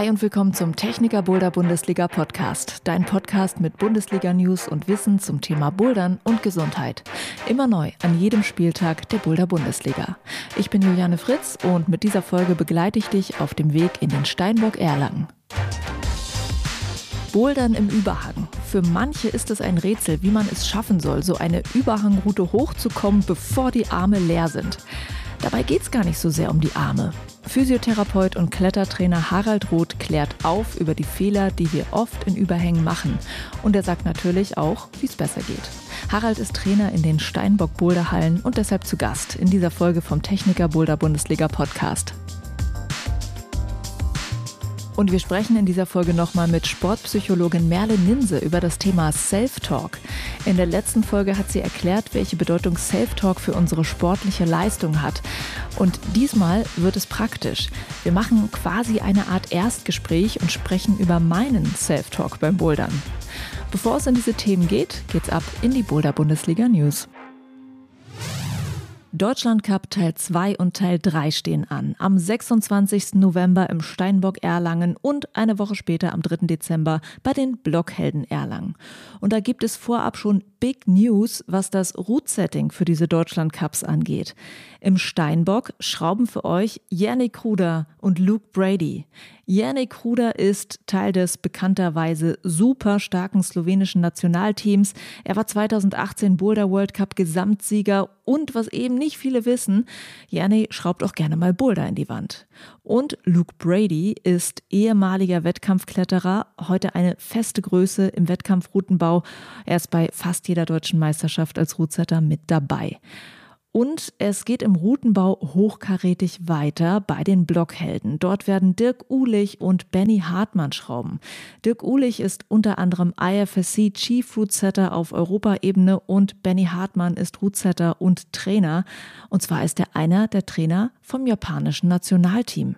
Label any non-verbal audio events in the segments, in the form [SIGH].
Hi und willkommen zum Techniker Boulder Bundesliga Podcast, dein Podcast mit Bundesliga News und Wissen zum Thema Bouldern und Gesundheit. Immer neu an jedem Spieltag der Boulder Bundesliga. Ich bin Juliane Fritz und mit dieser Folge begleite ich dich auf dem Weg in den Steinbock Erlangen. Bouldern im Überhang. Für manche ist es ein Rätsel, wie man es schaffen soll, so eine Überhangroute hochzukommen, bevor die Arme leer sind. Dabei geht es gar nicht so sehr um die Arme. Physiotherapeut und Klettertrainer Harald Roth klärt auf über die Fehler, die wir oft in Überhängen machen. Und er sagt natürlich auch, wie es besser geht. Harald ist Trainer in den Steinbock Boulderhallen und deshalb zu Gast in dieser Folge vom Techniker Boulder Bundesliga Podcast. Und wir sprechen in dieser Folge nochmal mit Sportpsychologin Merle Ninse über das Thema Self-Talk. In der letzten Folge hat sie erklärt, welche Bedeutung Self-Talk für unsere sportliche Leistung hat. Und diesmal wird es praktisch. Wir machen quasi eine Art Erstgespräch und sprechen über meinen Self-Talk beim Bouldern. Bevor es in diese Themen geht, geht's ab in die Boulder Bundesliga News. Deutschland Cup Teil 2 und Teil 3 stehen an. Am 26. November im Steinbock Erlangen und eine Woche später am 3. Dezember bei den Blockhelden Erlangen. Und da gibt es vorab schon Big News, was das Route-Setting für diese Deutschland Cups angeht. Im Steinbock schrauben für euch Yannick Ruder und Luke Brady. Yannick Ruder ist Teil des bekannterweise super starken slowenischen Nationalteams. Er war 2018 Boulder World Cup Gesamtsieger und was eben nicht viele wissen, Yannick schraubt auch gerne mal Boulder in die Wand. Und Luke Brady ist ehemaliger Wettkampfkletterer, heute eine feste Größe im Wettkampfroutenbau. Er ist bei fast jeder deutschen Meisterschaft als Routsetter mit dabei. Und es geht im Routenbau hochkarätig weiter bei den Blockhelden. Dort werden Dirk Uhlich und Benny Hartmann schrauben. Dirk Uhlich ist unter anderem IFSC Chief Rootsetter auf Europaebene und Benny Hartmann ist Rootsetter und Trainer. Und zwar ist er einer der Trainer vom japanischen Nationalteam.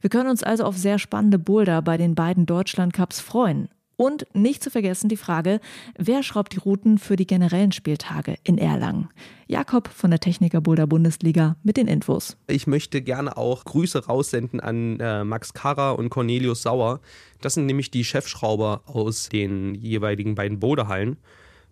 Wir können uns also auf sehr spannende Boulder bei den beiden Deutschland Cups freuen. Und nicht zu vergessen die Frage, wer schraubt die Routen für die generellen Spieltage in Erlangen? Jakob von der Techniker Boulder Bundesliga mit den Infos. Ich möchte gerne auch Grüße raussenden an äh, Max Karra und Cornelius Sauer. Das sind nämlich die Chefschrauber aus den jeweiligen beiden Boulderhallen.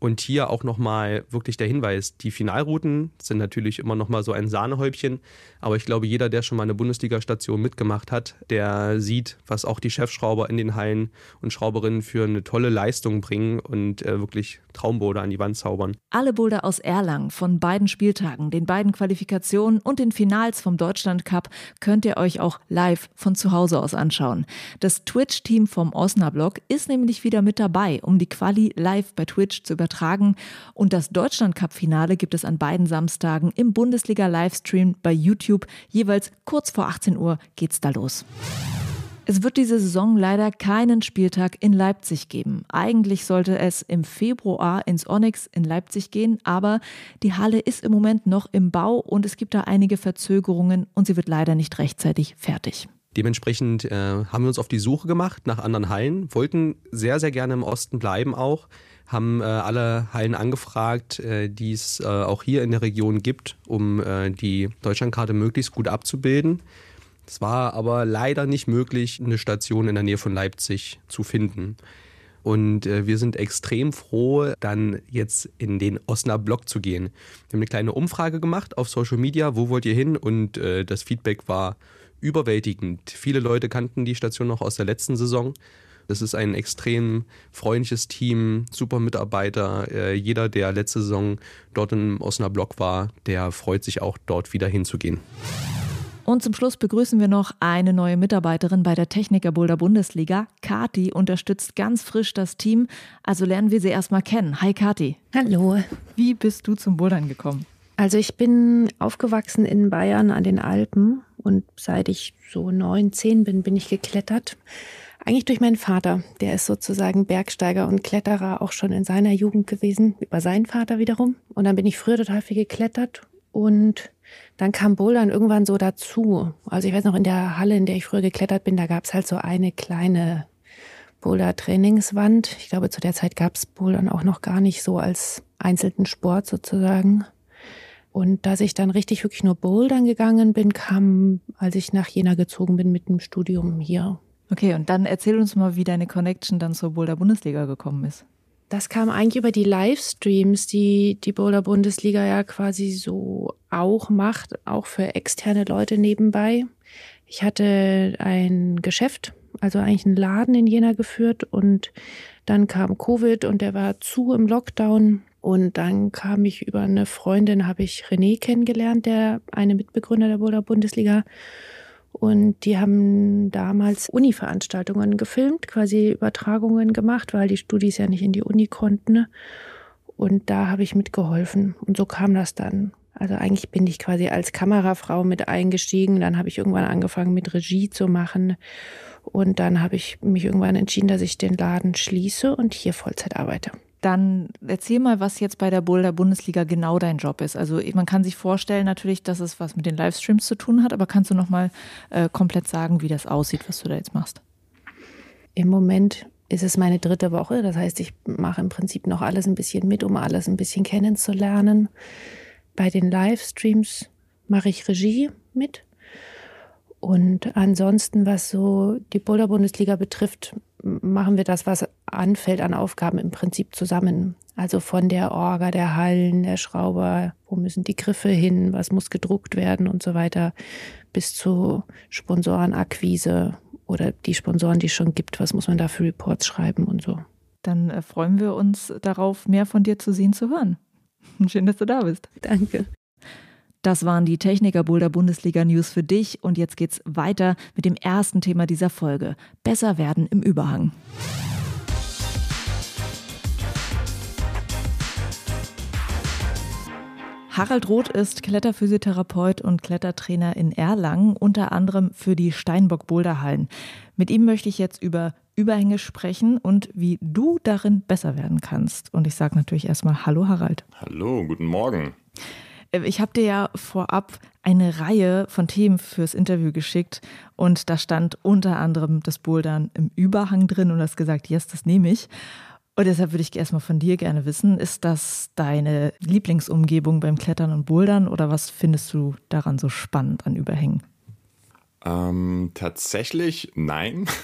Und hier auch nochmal wirklich der Hinweis, die Finalrouten sind natürlich immer nochmal so ein Sahnehäubchen, aber ich glaube, jeder, der schon mal eine Bundesliga-Station mitgemacht hat, der sieht, was auch die Chefschrauber in den Hallen und Schrauberinnen für eine tolle Leistung bringen und äh, wirklich Traumboulder an die Wand zaubern. Alle Boulder aus Erlangen von beiden Spieltagen, den beiden Qualifikationen und den Finals vom Deutschland Cup könnt ihr euch auch live von zu Hause aus anschauen. Das Twitch-Team vom Osnabrück ist nämlich wieder mit dabei, um die Quali live bei Twitch zu übertragen übertragen. Und das Deutschland-Cup-Finale gibt es an beiden Samstagen im Bundesliga-Livestream bei YouTube. Jeweils kurz vor 18 Uhr geht's da los. Es wird diese Saison leider keinen Spieltag in Leipzig geben. Eigentlich sollte es im Februar ins Onyx in Leipzig gehen, aber die Halle ist im Moment noch im Bau und es gibt da einige Verzögerungen und sie wird leider nicht rechtzeitig fertig. Dementsprechend äh, haben wir uns auf die Suche gemacht nach anderen Hallen, wollten sehr, sehr gerne im Osten bleiben auch, haben äh, alle Hallen angefragt, äh, die es äh, auch hier in der Region gibt, um äh, die Deutschlandkarte möglichst gut abzubilden. Es war aber leider nicht möglich, eine Station in der Nähe von Leipzig zu finden. Und äh, wir sind extrem froh, dann jetzt in den Osnabrück zu gehen. Wir haben eine kleine Umfrage gemacht auf Social Media, wo wollt ihr hin? Und äh, das Feedback war überwältigend. Viele Leute kannten die Station noch aus der letzten Saison das ist ein extrem freundliches Team, super Mitarbeiter. Äh, jeder, der letzte Saison dort im Osnabrück war, der freut sich auch dort wieder hinzugehen. Und zum Schluss begrüßen wir noch eine neue Mitarbeiterin bei der Techniker Boulder Bundesliga. Kati unterstützt ganz frisch das Team. Also lernen wir sie erstmal kennen. Hi Kati. Hallo. Wie bist du zum Bouldern gekommen? Also ich bin aufgewachsen in Bayern an den Alpen und seit ich so neun, zehn bin, bin ich geklettert. Eigentlich durch meinen Vater. Der ist sozusagen Bergsteiger und Kletterer auch schon in seiner Jugend gewesen, über seinen Vater wiederum. Und dann bin ich früher total viel geklettert und dann kam Bouldern irgendwann so dazu. Also ich weiß noch, in der Halle, in der ich früher geklettert bin, da gab es halt so eine kleine Boulder-Trainingswand. Ich glaube, zu der Zeit gab es Bouldern auch noch gar nicht so als einzelnen Sport sozusagen. Und dass ich dann richtig wirklich nur Bouldern gegangen bin, kam, als ich nach Jena gezogen bin mit dem Studium hier Okay, und dann erzähl uns mal, wie deine Connection dann zur Boulder Bundesliga gekommen ist. Das kam eigentlich über die Livestreams, die die Boulder Bundesliga ja quasi so auch macht, auch für externe Leute nebenbei. Ich hatte ein Geschäft, also eigentlich einen Laden in Jena geführt und dann kam Covid und der war zu im Lockdown. Und dann kam ich über eine Freundin, habe ich René kennengelernt, der eine Mitbegründer der Boulder Bundesliga. Und die haben damals Uni-Veranstaltungen gefilmt, quasi Übertragungen gemacht, weil die Studis ja nicht in die Uni konnten. Und da habe ich mitgeholfen. Und so kam das dann. Also eigentlich bin ich quasi als Kamerafrau mit eingestiegen. Dann habe ich irgendwann angefangen mit Regie zu machen. Und dann habe ich mich irgendwann entschieden, dass ich den Laden schließe und hier Vollzeit arbeite. Dann erzähl mal, was jetzt bei der Boulder Bundesliga genau dein Job ist. Also man kann sich vorstellen natürlich, dass es was mit den Livestreams zu tun hat, aber kannst du noch mal äh, komplett sagen, wie das aussieht, was du da jetzt machst? Im Moment ist es meine dritte Woche. Das heißt, ich mache im Prinzip noch alles ein bisschen mit, um alles ein bisschen kennenzulernen. Bei den Livestreams mache ich Regie mit. Und ansonsten, was so die Boulder Bundesliga betrifft, machen wir das, was anfällt an Aufgaben im Prinzip zusammen. Also von der Orga der Hallen, der Schrauber, wo müssen die Griffe hin, was muss gedruckt werden und so weiter, bis zu Sponsorenakquise oder die Sponsoren, die es schon gibt, was muss man da für Reports schreiben und so. Dann äh, freuen wir uns darauf, mehr von dir zu sehen, zu hören. [LAUGHS] Schön, dass du da bist. Danke. Das waren die Techniker Boulder Bundesliga News für dich und jetzt geht's weiter mit dem ersten Thema dieser Folge. Besser werden im Überhang. Harald Roth ist Kletterphysiotherapeut und Klettertrainer in Erlangen, unter anderem für die Steinbock Boulderhallen. Mit ihm möchte ich jetzt über Überhänge sprechen und wie du darin besser werden kannst. Und ich sage natürlich erstmal Hallo Harald. Hallo, guten Morgen. Äh, ich habe dir ja vorab eine Reihe von Themen fürs Interview geschickt und da stand unter anderem das Bouldern im Überhang drin und hast gesagt, yes, das nehme ich. Und deshalb würde ich erstmal von dir gerne wissen, ist das deine Lieblingsumgebung beim Klettern und Bouldern oder was findest du daran so spannend an Überhängen? Ähm, tatsächlich nein. [LAUGHS]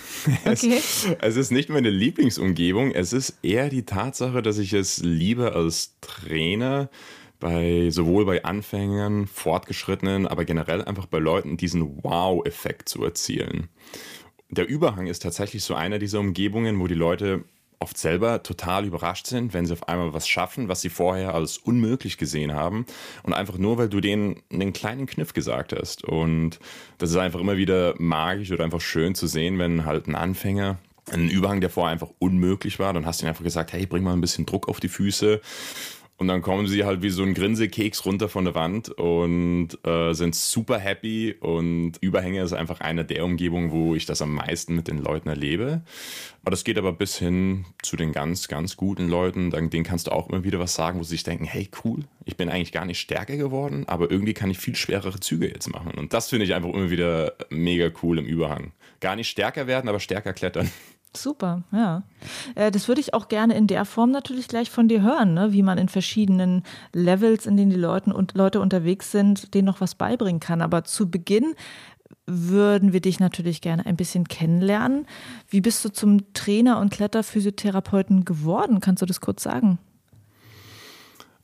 Okay. Es, es, ist nicht meine Lieblingsumgebung. Es ist eher die Tatsache, dass ich es liebe als Trainer bei sowohl bei Anfängern, Fortgeschrittenen, aber generell einfach bei Leuten diesen Wow-Effekt zu erzielen. Der Überhang ist tatsächlich so einer dieser Umgebungen, wo die Leute oft selber total überrascht sind, wenn sie auf einmal was schaffen, was sie vorher als unmöglich gesehen haben. Und einfach nur, weil du denen einen kleinen Kniff gesagt hast. Und das ist einfach immer wieder magisch oder einfach schön zu sehen, wenn halt ein Anfänger einen Überhang, der vorher einfach unmöglich war, dann hast du ihm einfach gesagt, hey, bring mal ein bisschen Druck auf die Füße und dann kommen sie halt wie so ein Grinsekeks runter von der Wand und äh, sind super happy. Und Überhänge ist einfach eine der Umgebungen, wo ich das am meisten mit den Leuten erlebe. Aber das geht aber bis hin zu den ganz, ganz guten Leuten. Denen kannst du auch immer wieder was sagen, wo sie sich denken, hey cool, ich bin eigentlich gar nicht stärker geworden, aber irgendwie kann ich viel schwerere Züge jetzt machen. Und das finde ich einfach immer wieder mega cool im Überhang. Gar nicht stärker werden, aber stärker klettern. Super, ja. Äh, das würde ich auch gerne in der Form natürlich gleich von dir hören, ne? wie man in verschiedenen Levels, in denen die Leute, und Leute unterwegs sind, denen noch was beibringen kann. Aber zu Beginn würden wir dich natürlich gerne ein bisschen kennenlernen. Wie bist du zum Trainer und Kletterphysiotherapeuten geworden? Kannst du das kurz sagen?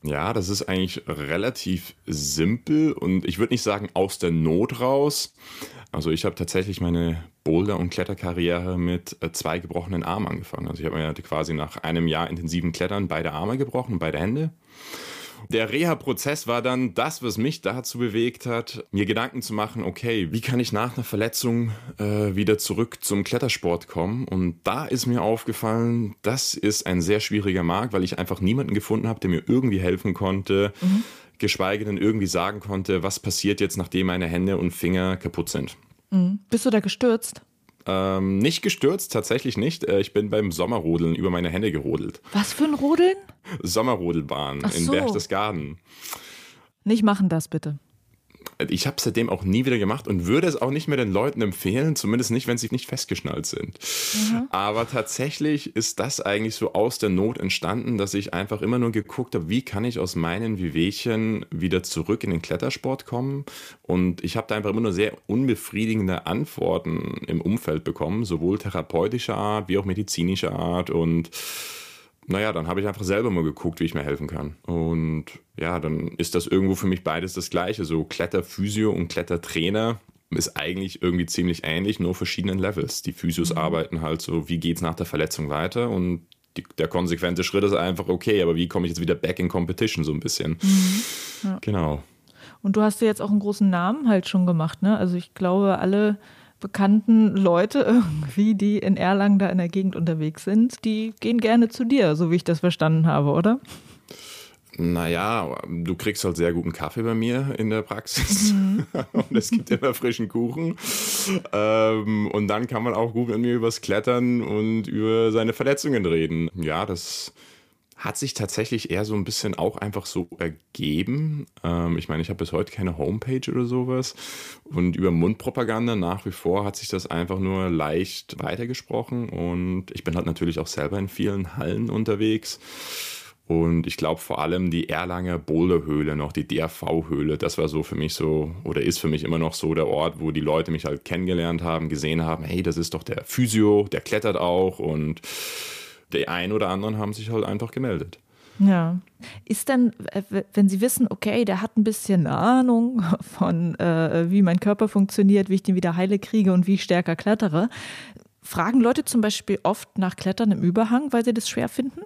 Ja, das ist eigentlich relativ simpel und ich würde nicht sagen aus der Not raus. Also ich habe tatsächlich meine Boulder- und Kletterkarriere mit äh, zwei gebrochenen Armen angefangen. Also ich habe mir quasi nach einem Jahr intensiven Klettern beide Arme gebrochen, beide Hände. Der Reha-Prozess war dann das, was mich dazu bewegt hat, mir Gedanken zu machen, okay, wie kann ich nach einer Verletzung äh, wieder zurück zum Klettersport kommen? Und da ist mir aufgefallen, das ist ein sehr schwieriger Markt, weil ich einfach niemanden gefunden habe, der mir irgendwie helfen konnte, mhm. geschweige denn irgendwie sagen konnte, was passiert jetzt, nachdem meine Hände und Finger kaputt sind. Mhm. Bist du da gestürzt? Ähm, nicht gestürzt, tatsächlich nicht. Äh, ich bin beim Sommerrodeln über meine Hände gerodelt. Was für ein Rodeln? Sommerrodelbahn Ach in so. Berchtesgaden. Nicht machen das bitte. Ich habe es seitdem auch nie wieder gemacht und würde es auch nicht mehr den Leuten empfehlen, zumindest nicht, wenn sie nicht festgeschnallt sind. Mhm. Aber tatsächlich ist das eigentlich so aus der Not entstanden, dass ich einfach immer nur geguckt habe, wie kann ich aus meinen Wehwehchen wieder zurück in den Klettersport kommen. Und ich habe da einfach immer nur sehr unbefriedigende Antworten im Umfeld bekommen, sowohl therapeutischer Art wie auch medizinischer Art und naja, dann habe ich einfach selber mal geguckt, wie ich mir helfen kann. Und ja, dann ist das irgendwo für mich beides das Gleiche. So Kletterphysio und Klettertrainer ist eigentlich irgendwie ziemlich ähnlich, nur verschiedenen Levels. Die Physios mhm. arbeiten halt so, wie geht es nach der Verletzung weiter und die, der konsequente Schritt ist einfach, okay, aber wie komme ich jetzt wieder back in Competition so ein bisschen? Mhm. Ja. Genau. Und du hast dir jetzt auch einen großen Namen halt schon gemacht, ne? Also ich glaube, alle bekannten Leute irgendwie, die in Erlangen da in der Gegend unterwegs sind, die gehen gerne zu dir, so wie ich das verstanden habe, oder? Naja, du kriegst halt sehr guten Kaffee bei mir in der Praxis mhm. [LAUGHS] und es gibt immer frischen Kuchen. Ähm, und dann kann man auch gut mit mir übers Klettern und über seine Verletzungen reden. Ja, das hat sich tatsächlich eher so ein bisschen auch einfach so ergeben. Ähm, ich meine, ich habe bis heute keine Homepage oder sowas. Und über Mundpropaganda nach wie vor hat sich das einfach nur leicht weitergesprochen. Und ich bin halt natürlich auch selber in vielen Hallen unterwegs. Und ich glaube vor allem die Erlanger Boulderhöhle noch, die DRV-Höhle, das war so für mich so oder ist für mich immer noch so der Ort, wo die Leute mich halt kennengelernt haben, gesehen haben, hey, das ist doch der Physio, der klettert auch und die ein oder anderen haben sich halt einfach gemeldet. Ja. Ist denn, äh, wenn Sie wissen, okay, der hat ein bisschen Ahnung von, äh, wie mein Körper funktioniert, wie ich den wieder heile kriege und wie ich stärker klettere, fragen Leute zum Beispiel oft nach Klettern im Überhang, weil sie das schwer finden?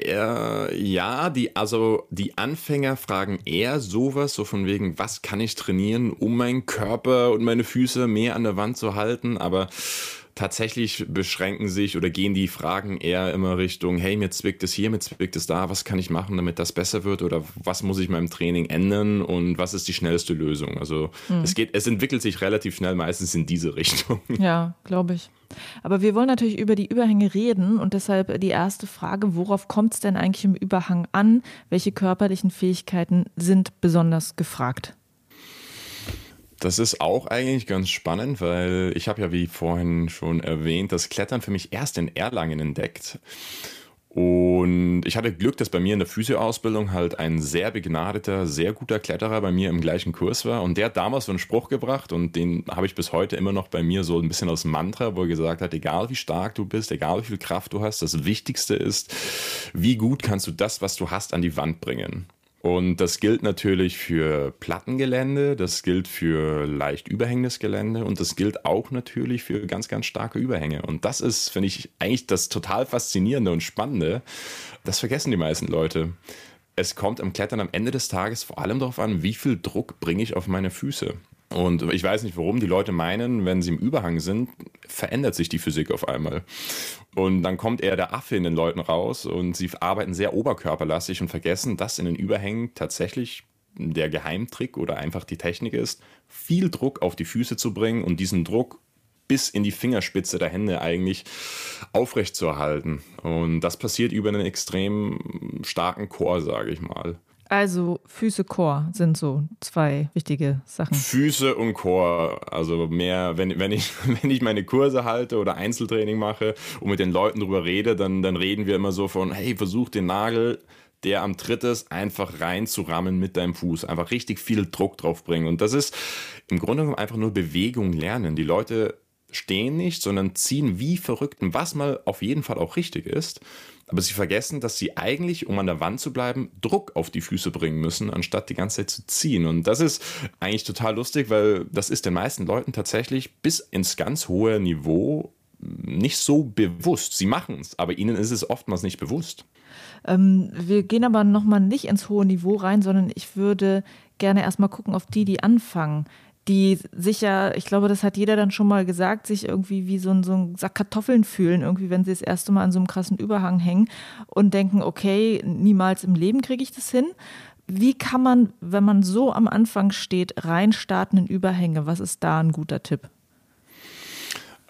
Äh, ja, die, also die Anfänger fragen eher sowas, so von wegen, was kann ich trainieren, um meinen Körper und meine Füße mehr an der Wand zu halten, aber tatsächlich beschränken sich oder gehen die Fragen eher immer Richtung, hey, mir zwickt es hier, mir zwickt es da, was kann ich machen, damit das besser wird oder was muss ich meinem Training ändern und was ist die schnellste Lösung? Also mhm. es geht, es entwickelt sich relativ schnell meistens in diese Richtung. [LAUGHS] Ja, glaube ich. Aber wir wollen natürlich über die Überhänge reden und deshalb die erste Frage, worauf kommt es denn eigentlich im Überhang an? Welche körperlichen Fähigkeiten sind besonders gefragt? Das ist auch eigentlich ganz spannend, weil ich habe ja, wie vorhin schon erwähnt, das Klettern für mich erst in Erlangen entdeckt. Und ich hatte Glück, dass bei mir in der Physioausbildung halt ein sehr begnadeter, sehr guter Kletterer bei mir im gleichen Kurs war. Und der hat damals so einen Spruch gebracht und den habe ich bis heute immer noch bei mir so ein bisschen als Mantra, wo er gesagt hat, egal wie stark du bist, egal wie viel Kraft du hast, das Wichtigste ist, wie gut kannst du das, was du hast, an die Wand bringen. Und das gilt natürlich für Plattengelände, das gilt für leicht überhängendes Gelände und das gilt auch natürlich für ganz, ganz starke Überhänge. Und das ist, finde ich, eigentlich das total Faszinierende und Spannende. Das vergessen die meisten Leute. Es kommt am Klettern am Ende des Tages vor allem darauf an, wie viel Druck bringe ich auf meine Füße. Und ich weiß nicht, warum die Leute meinen, wenn sie im Überhang sind, verändert sich die Physik auf einmal. Und dann kommt eher der Affe in den Leuten raus und sie arbeiten sehr oberkörperlastig und vergessen, dass in den Überhängen tatsächlich der Geheimtrick oder einfach die Technik ist, viel Druck auf die Füße zu bringen und diesen Druck bis in die Fingerspitze der Hände eigentlich aufrechtzuerhalten. Und das passiert über einen extrem starken Chor, sage ich mal. Also Füße, Chor sind so zwei wichtige Sachen. Füße und Chor, also mehr, wenn, wenn, ich, [LAUGHS] wenn ich meine Kurse halte oder Einzeltraining mache und mit den Leuten drüber rede, dann, dann reden wir immer so von, hey, versuch den Nagel, der am Tritt ist, einfach reinzurammen mit deinem Fuß. Einfach richtig viel Druck drauf bringen. Und das ist im Grunde genommen einfach nur Bewegung lernen. Die Leute stehen nicht, sondern ziehen wie verrückt, was mal auf jeden Fall auch richtig ist. Aber sie vergessen, dass sie eigentlich, um an der Wand zu bleiben, Druck auf die Füße bringen müssen, anstatt die ganze Zeit zu ziehen. Und das ist eigentlich total lustig, weil das ist den meisten Leuten tatsächlich bis ins ganz hohe Niveau nicht so bewusst. Sie machen es, aber ihnen ist es oftmals nicht bewusst. Ähm, wir gehen aber nochmal nicht ins hohe Niveau rein, sondern ich würde gerne erstmal gucken auf die, die anfangen die sich ja, ich glaube, das hat jeder dann schon mal gesagt, sich irgendwie wie so ein, so ein Sack Kartoffeln fühlen, irgendwie, wenn sie das erste Mal an so einem krassen Überhang hängen und denken, okay, niemals im Leben kriege ich das hin. Wie kann man, wenn man so am Anfang steht, reinstarten in Überhänge? Was ist da ein guter Tipp?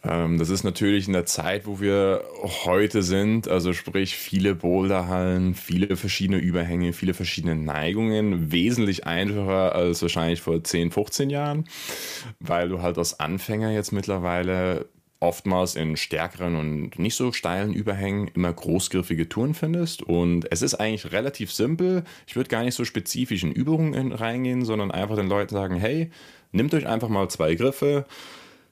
Ähm, das ist natürlich in der Zeit, wo wir heute sind, also sprich viele Boulderhallen, viele verschiedene Überhänge, viele verschiedene Neigungen, wesentlich einfacher als wahrscheinlich vor 10, 15 Jahren, weil du halt als Anfänger jetzt mittlerweile oftmals in stärkeren und nicht so steilen Überhängen immer großgriffige Touren findest. Und es ist eigentlich relativ simpel. Ich würde gar nicht so spezifisch in Übungen reingehen, sondern einfach den Leuten sagen, hey, nehmt euch einfach mal zwei Griffe,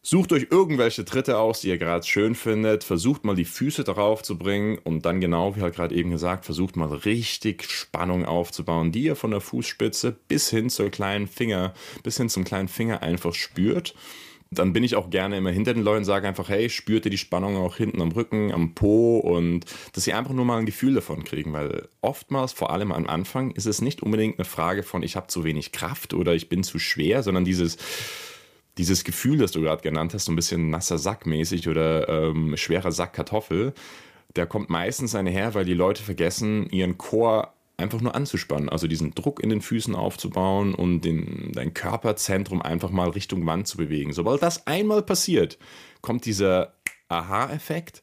Sucht euch irgendwelche Tritte aus, die ihr gerade schön findet. Versucht mal die Füße darauf zu bringen und dann genau, wie halt gerade eben gesagt, versucht mal richtig Spannung aufzubauen, die ihr von der Fußspitze bis hin zur kleinen Finger, bis hin zum kleinen Finger einfach spürt. Dann bin ich auch gerne immer hinter den Leuten, sage einfach, hey, spürt ihr die Spannung auch hinten am Rücken, am Po und dass sie einfach nur mal ein Gefühl davon kriegen, weil oftmals, vor allem am Anfang, ist es nicht unbedingt eine Frage von, ich habe zu wenig Kraft oder ich bin zu schwer, sondern dieses, dieses Gefühl, das du gerade genannt hast, so ein bisschen nasser Sack mäßig oder ähm, schwerer Sack Kartoffel, der kommt meistens einher, weil die Leute vergessen, ihren Chor einfach nur anzuspannen, also diesen Druck in den Füßen aufzubauen und den, dein Körperzentrum einfach mal Richtung Wand zu bewegen. Sobald das einmal passiert, kommt dieser Aha-Effekt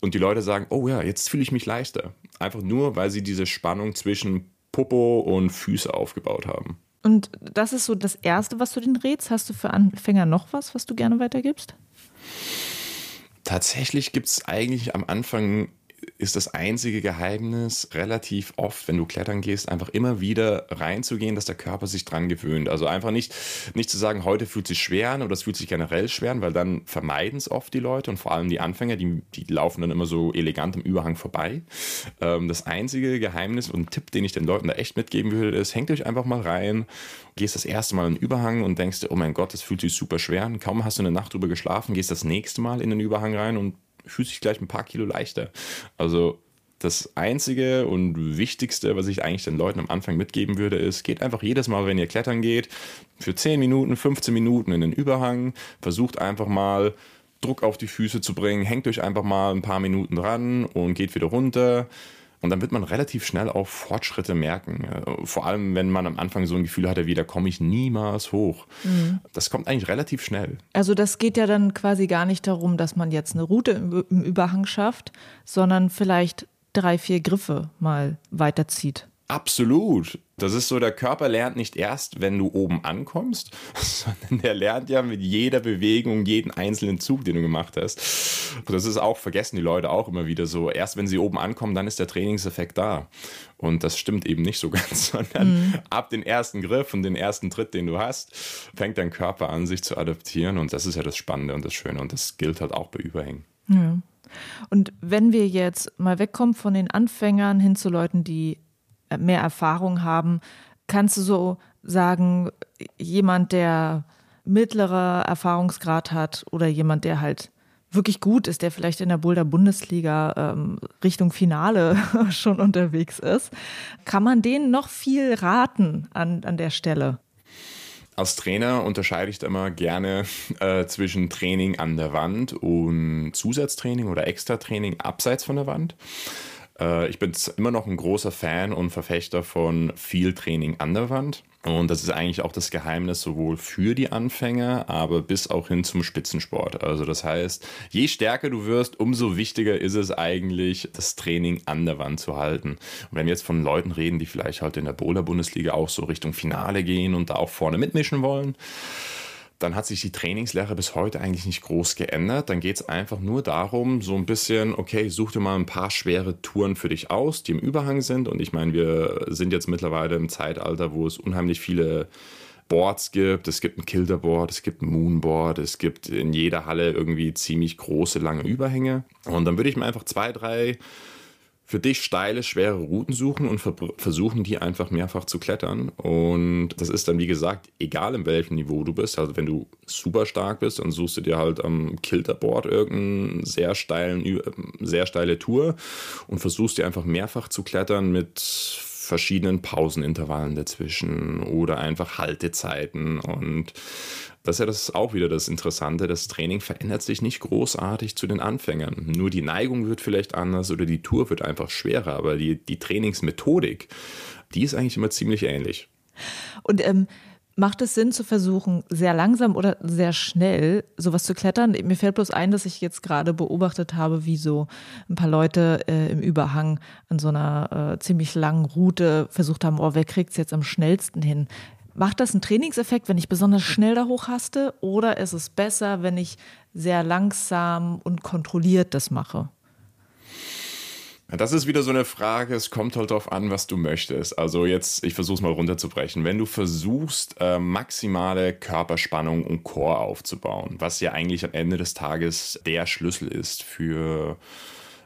und die Leute sagen, oh ja, jetzt fühle ich mich leichter. Einfach nur, weil sie diese Spannung zwischen Popo und Füße aufgebaut haben. Und das ist so das Erste, was du den rätst. Hast du für Anfänger noch was, was du gerne weitergibst? Tatsächlich gibt es eigentlich am Anfang ist das einzige Geheimnis relativ oft, wenn du klettern gehst, einfach immer wieder reinzugehen, dass der Körper sich dran gewöhnt. Also einfach nicht, nicht zu sagen, heute fühlt sich schwer an oder es fühlt sich generell schwer an, weil dann vermeiden es oft die Leute und vor allem die Anfänger, die, die laufen dann immer so elegant im Überhang vorbei. Ähm, das einzige Geheimnis und Tipp, den ich den Leuten da echt mitgeben würde, ist, hängt euch einfach mal rein, gehst das erste Mal in den Überhang und denkst dir, oh mein Gott, das fühlt sich super schwer an. Kaum hast du eine Nacht drüber geschlafen, gehst das nächste Mal in den Überhang rein und fühlt sich gleich ein paar Kilo leichter. Also das Einzige und Wichtigste, was ich eigentlich den Leuten am Anfang mitgeben würde, ist, geht einfach jedes Mal, wenn ihr klettern geht, für 10 Minuten, 15 Minuten in den Überhang, versucht einfach mal Druck auf die Füße zu bringen, hängt euch einfach mal ein paar Minuten dran und geht wieder runter. Und dann wird man relativ schnell auch Fortschritte merken. Vor allem, wenn man am Anfang so ein Gefühl hatte, wie da komme ich niemals hoch. Mhm. Das kommt eigentlich relativ schnell. Also das geht ja dann quasi gar nicht darum, dass man jetzt eine Route im Überhang schafft, sondern vielleicht drei, vier Griffe mal weiterzieht. Absolut. Das ist so, der Körper lernt nicht erst, wenn du oben ankommst, [LAUGHS] sondern der lernt ja mit jeder Bewegung, jeden einzelnen Zug, den du gemacht hast. Das ist auch, vergessen die Leute auch immer wieder so. Erst wenn sie oben ankommen, dann ist der Trainingseffekt da. Und das stimmt eben nicht so [LAUGHS] ganz, sondern mhm. ab dem ersten Griff und den ersten Tritt, den du hast, fängt dein Körper an, sich zu adaptieren. Und das ist ja das Spannende und das Schöne. Und das gilt halt auch bei Überhängen. Ja. Und wenn wir jetzt mal wegkommen von den Anfängern hin zu Leuten, die mehr Erfahrung haben, kannst du so sagen, jemand, der mittlerer Erfahrungsgrad hat oder jemand, der halt wirklich gut ist, der vielleicht in der Boulder Bundesliga ähm, Richtung Finale [LAUGHS] schon unterwegs ist, kann man denen noch viel raten an, an der Stelle? Als Trainer unterscheide ich da immer gerne äh, zwischen Training an der Wand und Zusatztraining oder Extratraining abseits von der Wand. Äh, ich bin immer noch ein großer Fan und Verfechter von viel Training an der Wand. Und das ist eigentlich auch das Geheimnis sowohl für die Anfänger, aber bis auch hin zum Spitzensport. Also das heißt, je stärker du wirst, umso wichtiger ist es eigentlich, das Training an der Wand zu halten. Und wenn wir jetzt von Leuten reden, die vielleicht halt in der Bowler-Bundesliga auch so Richtung Finale gehen und da auch vorne mitmischen wollen, dann hat sich die Trainingslehre bis heute eigentlich nicht groß geändert. Dann geht es einfach nur darum, so ein bisschen, okay, such dir mal ein paar schwere Touren für dich aus, die im Überhang sind. Und ich meine, wir sind jetzt mittlerweile im Zeitalter, wo es unheimlich viele Boards gibt. Es gibt ein Kilderboard, es gibt ein Moonboard, es gibt in jeder Halle irgendwie ziemlich große, lange Überhänge. Und dann würde ich mir einfach zwei, drei für dich steile, schwere Routen suchen und versuchen, die einfach mehrfach zu klettern. Und das ist dann, wie gesagt, egal in welchem Niveau du bist. Also wenn du super stark bist, dann suchst du dir halt am Kilterboard irgendeine sehr, steilen, sehr steile Tour und versuchst dir einfach mehrfach zu klettern mit verschiedenen Pausenintervallen dazwischen oder einfach Haltezeiten und das ist ja das auch wieder das Interessante. Das Training verändert sich nicht großartig zu den Anfängern. Nur die Neigung wird vielleicht anders oder die Tour wird einfach schwerer, aber die, die Trainingsmethodik, die ist eigentlich immer ziemlich ähnlich. Und ähm, Macht es Sinn zu versuchen, sehr langsam oder sehr schnell sowas zu klettern? Mir fällt bloß ein, dass ich jetzt gerade beobachtet habe, wie so ein paar Leute äh, im Überhang an so einer äh, ziemlich langen Route versucht haben, oh, wer kriegt es jetzt am schnellsten hin? Macht das einen Trainingseffekt, wenn ich besonders schnell da hochhaste? Oder ist es besser, wenn ich sehr langsam und kontrolliert das mache? Das ist wieder so eine Frage, es kommt halt darauf an, was du möchtest. Also jetzt, ich versuche es mal runterzubrechen. Wenn du versuchst, äh, maximale Körperspannung und Core aufzubauen, was ja eigentlich am Ende des Tages der Schlüssel ist für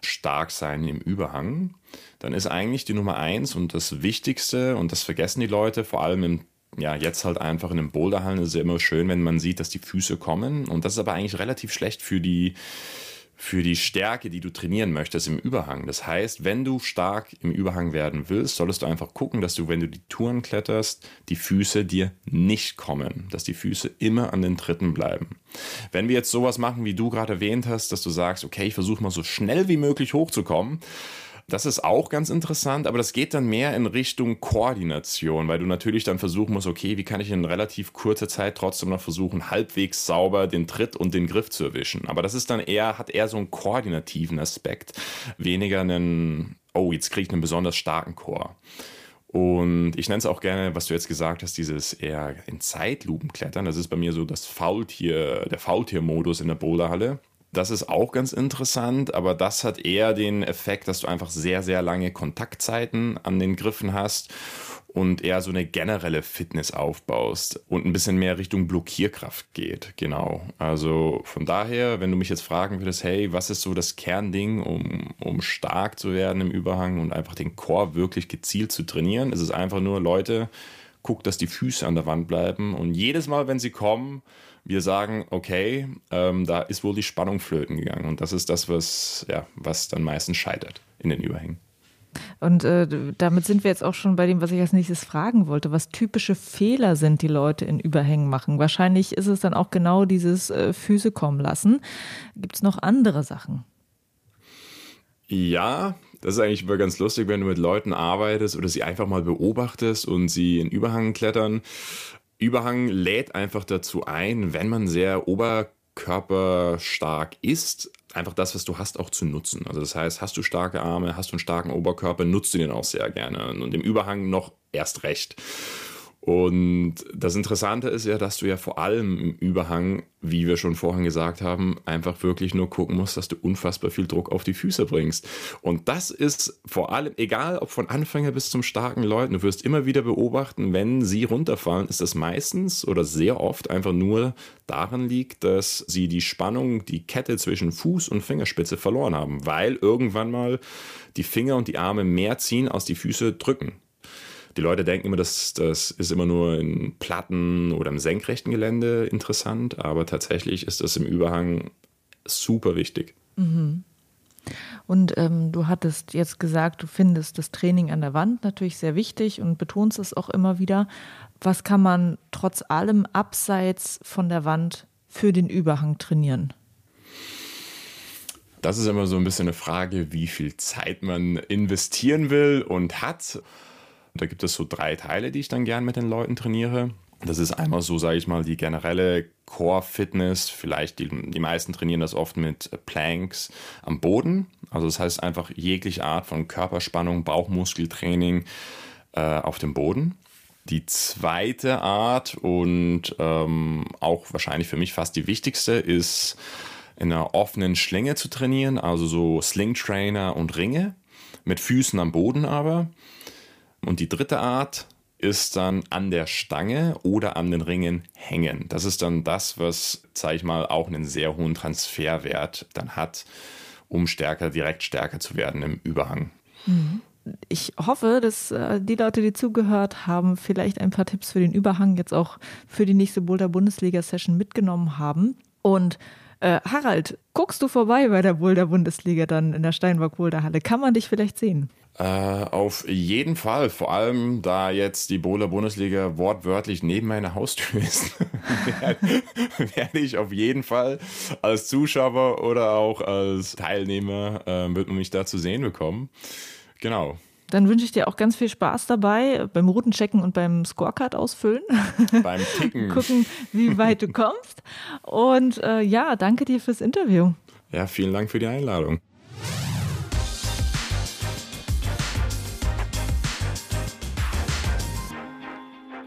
stark sein im Überhang, dann ist eigentlich die Nummer eins und das Wichtigste, und das vergessen die Leute, vor allem im ja, jetzt halt einfach in den Boulderhallen ist es ja immer schön, wenn man sieht, dass die Füße kommen. Und das ist aber eigentlich relativ schlecht für die, für die Stärke, die du trainieren möchtest im Überhang. Das heißt, wenn du stark im Überhang werden willst, solltest du einfach gucken, dass du, wenn du die Touren kletterst, die Füße dir nicht kommen, dass die Füße immer an den Tritten bleiben. Wenn wir jetzt sowas machen, wie du gerade erwähnt hast, dass du sagst, okay, ich versuche mal so schnell wie möglich hochzukommen, das ist auch ganz interessant, aber das geht dann mehr in Richtung Koordination, weil du natürlich dann versuchen musst, okay, wie kann ich in relativ kurzer Zeit trotzdem noch versuchen, halbwegs sauber den Tritt und den Griff zu erwischen. Aber das ist dann eher, hat eher so einen koordinativen Aspekt, weniger einen, oh, jetzt kriege ich einen besonders starken Chor. Und ich nenne es auch gerne, was du jetzt gesagt hast, dieses eher in Zeitlupen klettern. Das ist bei mir so das Faultier, der Faultier-Modus in der Boulderhalle. Das ist auch ganz interessant, aber das hat eher den Effekt, dass du einfach sehr, sehr lange Kontaktzeiten an den Griffen hast und eher so eine generelle Fitness aufbaust und ein bisschen mehr Richtung Blockierkraft geht. Genau. Also von daher, wenn du mich jetzt fragen würdest, hey, was ist so das Kernding, um, um stark zu werden im Überhang und einfach den Core wirklich gezielt zu trainieren, ist es einfach nur, Leute, guckt, dass die Füße an der Wand bleiben und jedes Mal, wenn sie kommen, wir sagen, okay, ähm, da ist wohl die Spannung flöten gegangen. Und das ist das, was, ja, was dann meistens scheitert in den Überhängen. Und äh, damit sind wir jetzt auch schon bei dem, was ich als nächstes fragen wollte, was typische Fehler sind, die Leute in Überhängen machen. Wahrscheinlich ist es dann auch genau dieses äh, Füße kommen lassen. Gibt es noch andere Sachen? Ja, das ist eigentlich immer ganz lustig, wenn du mit Leuten arbeitest oder sie einfach mal beobachtest und sie in Überhang klettern. Überhang lädt einfach dazu ein, wenn man sehr oberkörperstark ist, einfach das, was du hast, auch zu nutzen. Also das heißt, hast du starke Arme, hast du einen starken Oberkörper, nutzt du den auch sehr gerne. Und im Überhang noch erst recht. Und das Interessante ist ja, dass du ja vor allem im Überhang, wie wir schon vorhin gesagt haben, einfach wirklich nur gucken musst, dass du unfassbar viel Druck auf die Füße bringst. Und das ist vor allem, egal ob von Anfänger bis zum starken Leuten, du wirst immer wieder beobachten, wenn sie runterfallen, ist das meistens oder sehr oft einfach nur daran liegt, dass sie die Spannung, die Kette zwischen Fuß und Fingerspitze verloren haben, weil irgendwann mal die Finger und die Arme mehr ziehen, als die Füße drücken. Die Leute denken immer, dass das ist immer nur in Platten oder im senkrechten Gelände interessant, aber tatsächlich ist das im Überhang super wichtig. Mhm. Und ähm, du hattest jetzt gesagt, du findest das Training an der Wand natürlich sehr wichtig und betonst es auch immer wieder. Was kann man trotz allem abseits von der Wand für den Überhang trainieren? Das ist immer so ein bisschen eine Frage, wie viel Zeit man investieren will und hat. Da gibt es so drei Teile, die ich dann gern mit den Leuten trainiere. Das ist einmal so, sage ich mal, die generelle Core-Fitness. Vielleicht die, die meisten trainieren das oft mit Planks am Boden. Also das heißt einfach jegliche Art von Körperspannung, Bauchmuskeltraining äh, auf dem Boden. Die zweite Art und ähm, auch wahrscheinlich für mich fast die wichtigste ist in einer offenen Schlinge zu trainieren, also so Sling Trainer und Ringe mit Füßen am Boden aber. Und die dritte Art ist dann an der Stange oder an den Ringen hängen. Das ist dann das, was, sage ich mal, auch einen sehr hohen Transferwert dann hat, um stärker, direkt stärker zu werden im Überhang. Mhm. Ich hoffe, dass äh, die Leute, die zugehört haben, vielleicht ein paar Tipps für den Überhang jetzt auch für die nächste Boulder Bundesliga Session mitgenommen haben. Und äh, Harald, guckst du vorbei bei der Boulder Bundesliga dann in der Steinbock Boulder Halle? Kann man dich vielleicht sehen? Äh, auf jeden Fall, vor allem da jetzt die Boulder Bundesliga wortwörtlich neben meiner Haustür [LAUGHS] ist, werde ich auf jeden Fall als Zuschauer oder auch als Teilnehmer äh, wird man mich da zu sehen bekommen. Genau. Dann wünsche ich dir auch ganz viel Spaß dabei beim Routenchecken und beim Scorecard ausfüllen. Beim Ticken. [LAUGHS] Gucken, wie weit du kommst. Und äh, ja, danke dir fürs Interview. Ja, vielen Dank für die Einladung.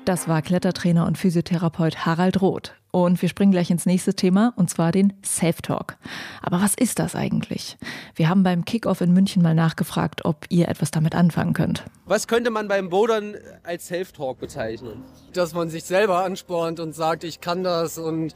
Das war Klettertrainer und Physiotherapeut Harald Roth. Und wir springen gleich ins nächste Thema, und zwar den Self-Talk. Aber was ist das eigentlich? Wir haben beim Kickoff in München mal nachgefragt, ob ihr etwas damit anfangen könnt. Was könnte man beim Bouldern als Self-Talk bezeichnen? Dass man sich selber anspornt und sagt, ich kann das und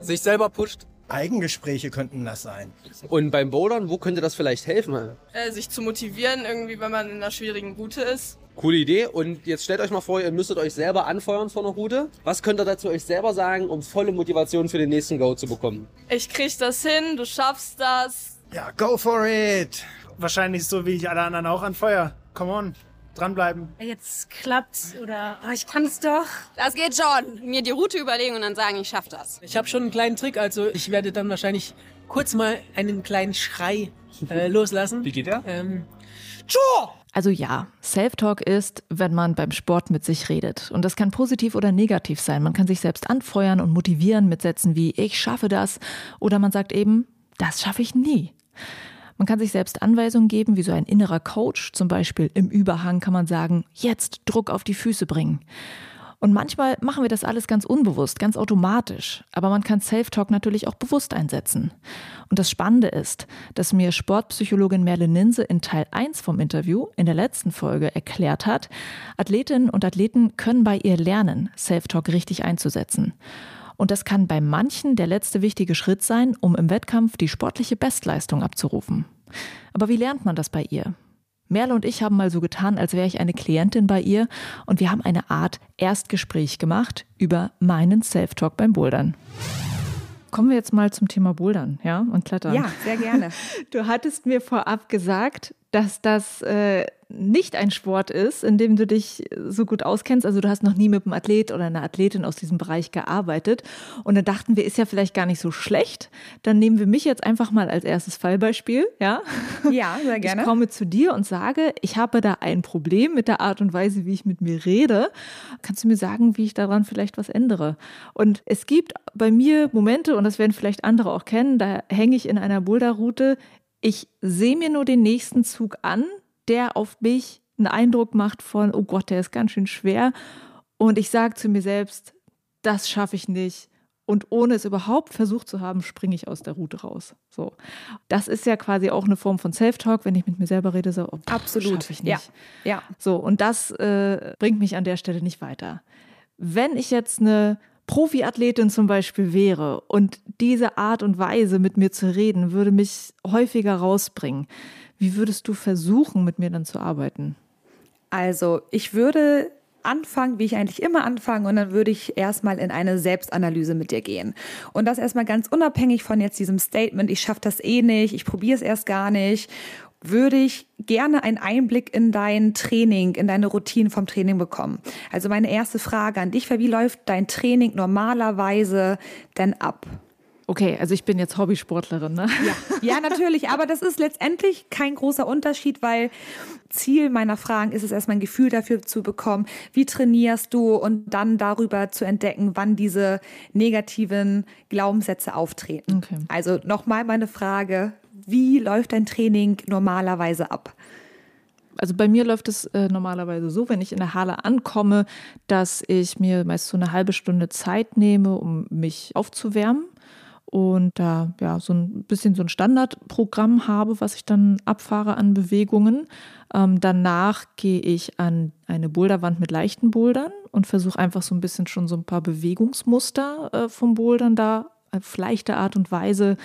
sich selber pusht. Eigengespräche könnten das sein. Und beim Bouldern, wo könnte das vielleicht helfen? Äh, sich zu motivieren, irgendwie, wenn man in einer schwierigen Route ist. Coole Idee. Und jetzt stellt euch mal vor, ihr müsstet euch selber anfeuern vor einer Route. Was könnt ihr dazu euch selber sagen, um volle Motivation für den nächsten Go zu bekommen? Ich krieg das hin, du schaffst das. Ja, go for it! Wahrscheinlich so wie ich alle anderen auch an Feuer. Come on, dranbleiben. Jetzt klappt's oder oh, ich kann's doch. Das geht schon. Mir die Route überlegen und dann sagen, ich schaff das. Ich habe schon einen kleinen Trick, also ich werde dann wahrscheinlich kurz mal einen kleinen Schrei äh, loslassen. Wie geht der? Ähm, Also ja, Self-Talk ist, wenn man beim Sport mit sich redet. Und das kann positiv oder negativ sein. Man kann sich selbst anfeuern und motivieren mit Sätzen wie ich schaffe das oder man sagt eben, das schaffe ich nie. Man kann sich selbst Anweisungen geben, wie so ein innerer Coach. Zum Beispiel im Überhang kann man sagen, jetzt Druck auf die Füße bringen. Und manchmal machen wir das alles ganz unbewusst, ganz automatisch. Aber man kann Self-Talk natürlich auch bewusst einsetzen. Und das Spannende ist, dass mir Sportpsychologin Merle Ninse in Teil 1 vom Interview in der letzten Folge erklärt hat, Athletinnen und Athleten können bei ihr lernen, Self-Talk richtig einzusetzen. Und das kann bei manchen der letzte wichtige Schritt sein, um im Wettkampf die sportliche Bestleistung abzurufen. Aber wie lernt man das bei ihr? Merle und ich haben mal so getan, als wäre ich eine Klientin bei ihr und wir haben eine Art Erstgespräch gemacht über meinen Self-Talk beim Bouldern. Kommen wir jetzt mal zum Thema Bouldern, ja, und Klettern. Ja, sehr gerne. [LAUGHS] Du hattest mir vorab gesagt, dass das äh, nicht ein Sport ist, in dem du dich so gut auskennst. Also du hast noch nie mit einem Athlet oder einer Athletin aus diesem Bereich gearbeitet. Und dann dachten wir, ist ja vielleicht gar nicht so schlecht. Dann nehmen wir mich jetzt einfach mal als erstes Fallbeispiel, ja? Ja, sehr gerne. Ich komme zu dir und sage, ich habe da ein Problem mit der Art und Weise, wie ich mit mir rede. Kannst du mir sagen, wie ich daran vielleicht was ändere? Und es gibt bei mir Momente, und das werden vielleicht andere auch kennen, da hänge ich in einer Boulderroute. Ich sehe mir nur den nächsten Zug an, der auf mich einen Eindruck macht von, oh Gott, der ist ganz schön schwer. Und ich sage zu mir selbst, das schaffe ich nicht. Und ohne es überhaupt versucht zu haben, springe ich aus der Route raus. So, das ist ja quasi auch eine Form von Self-Talk, wenn ich mit mir selber rede, so oh, pff, Absolut. schaffe ich nicht. Ja. ja. So und das äh, bringt mich an der Stelle nicht weiter. Wenn ich jetzt eine Profiathletin zum Beispiel wäre und diese Art und Weise mit mir zu reden, würde mich häufiger rausbringen. Wie würdest du versuchen, mit mir dann zu arbeiten? Also, ich würde anfangen, wie ich eigentlich immer anfange, und dann würde ich erstmal in eine Selbstanalyse mit dir gehen. Und das erstmal ganz unabhängig von jetzt diesem Statement, ich schaffe das eh nicht, ich probiere es erst gar nicht, würde ich gerne einen Einblick in dein Training, in deine Routinen vom Training bekommen. Also meine erste Frage an dich war, wie läuft dein Training normalerweise denn ab? Okay, also ich bin jetzt Hobbysportlerin, ne? Ja, ja, natürlich, aber das ist letztendlich kein großer Unterschied, weil Ziel meiner Fragen ist es erstmal ein Gefühl dafür zu bekommen, wie trainierst du und dann darüber zu entdecken, wann diese negativen Glaubenssätze auftreten. Okay. Also nochmal meine Frage, wie läuft dein Training normalerweise ab? Also bei mir läuft es äh, normalerweise so, wenn ich in der Halle ankomme, dass ich mir meist so eine halbe Stunde Zeit nehme, um mich aufzuwärmen und da ja so ein bisschen so ein Standardprogramm habe, was ich dann abfahre an Bewegungen. Ähm, danach gehe ich an eine Boulderwand mit leichten Bouldern und versuche einfach so ein bisschen schon so ein paar Bewegungsmuster äh, vom Bouldern da auf leichte Art und Weise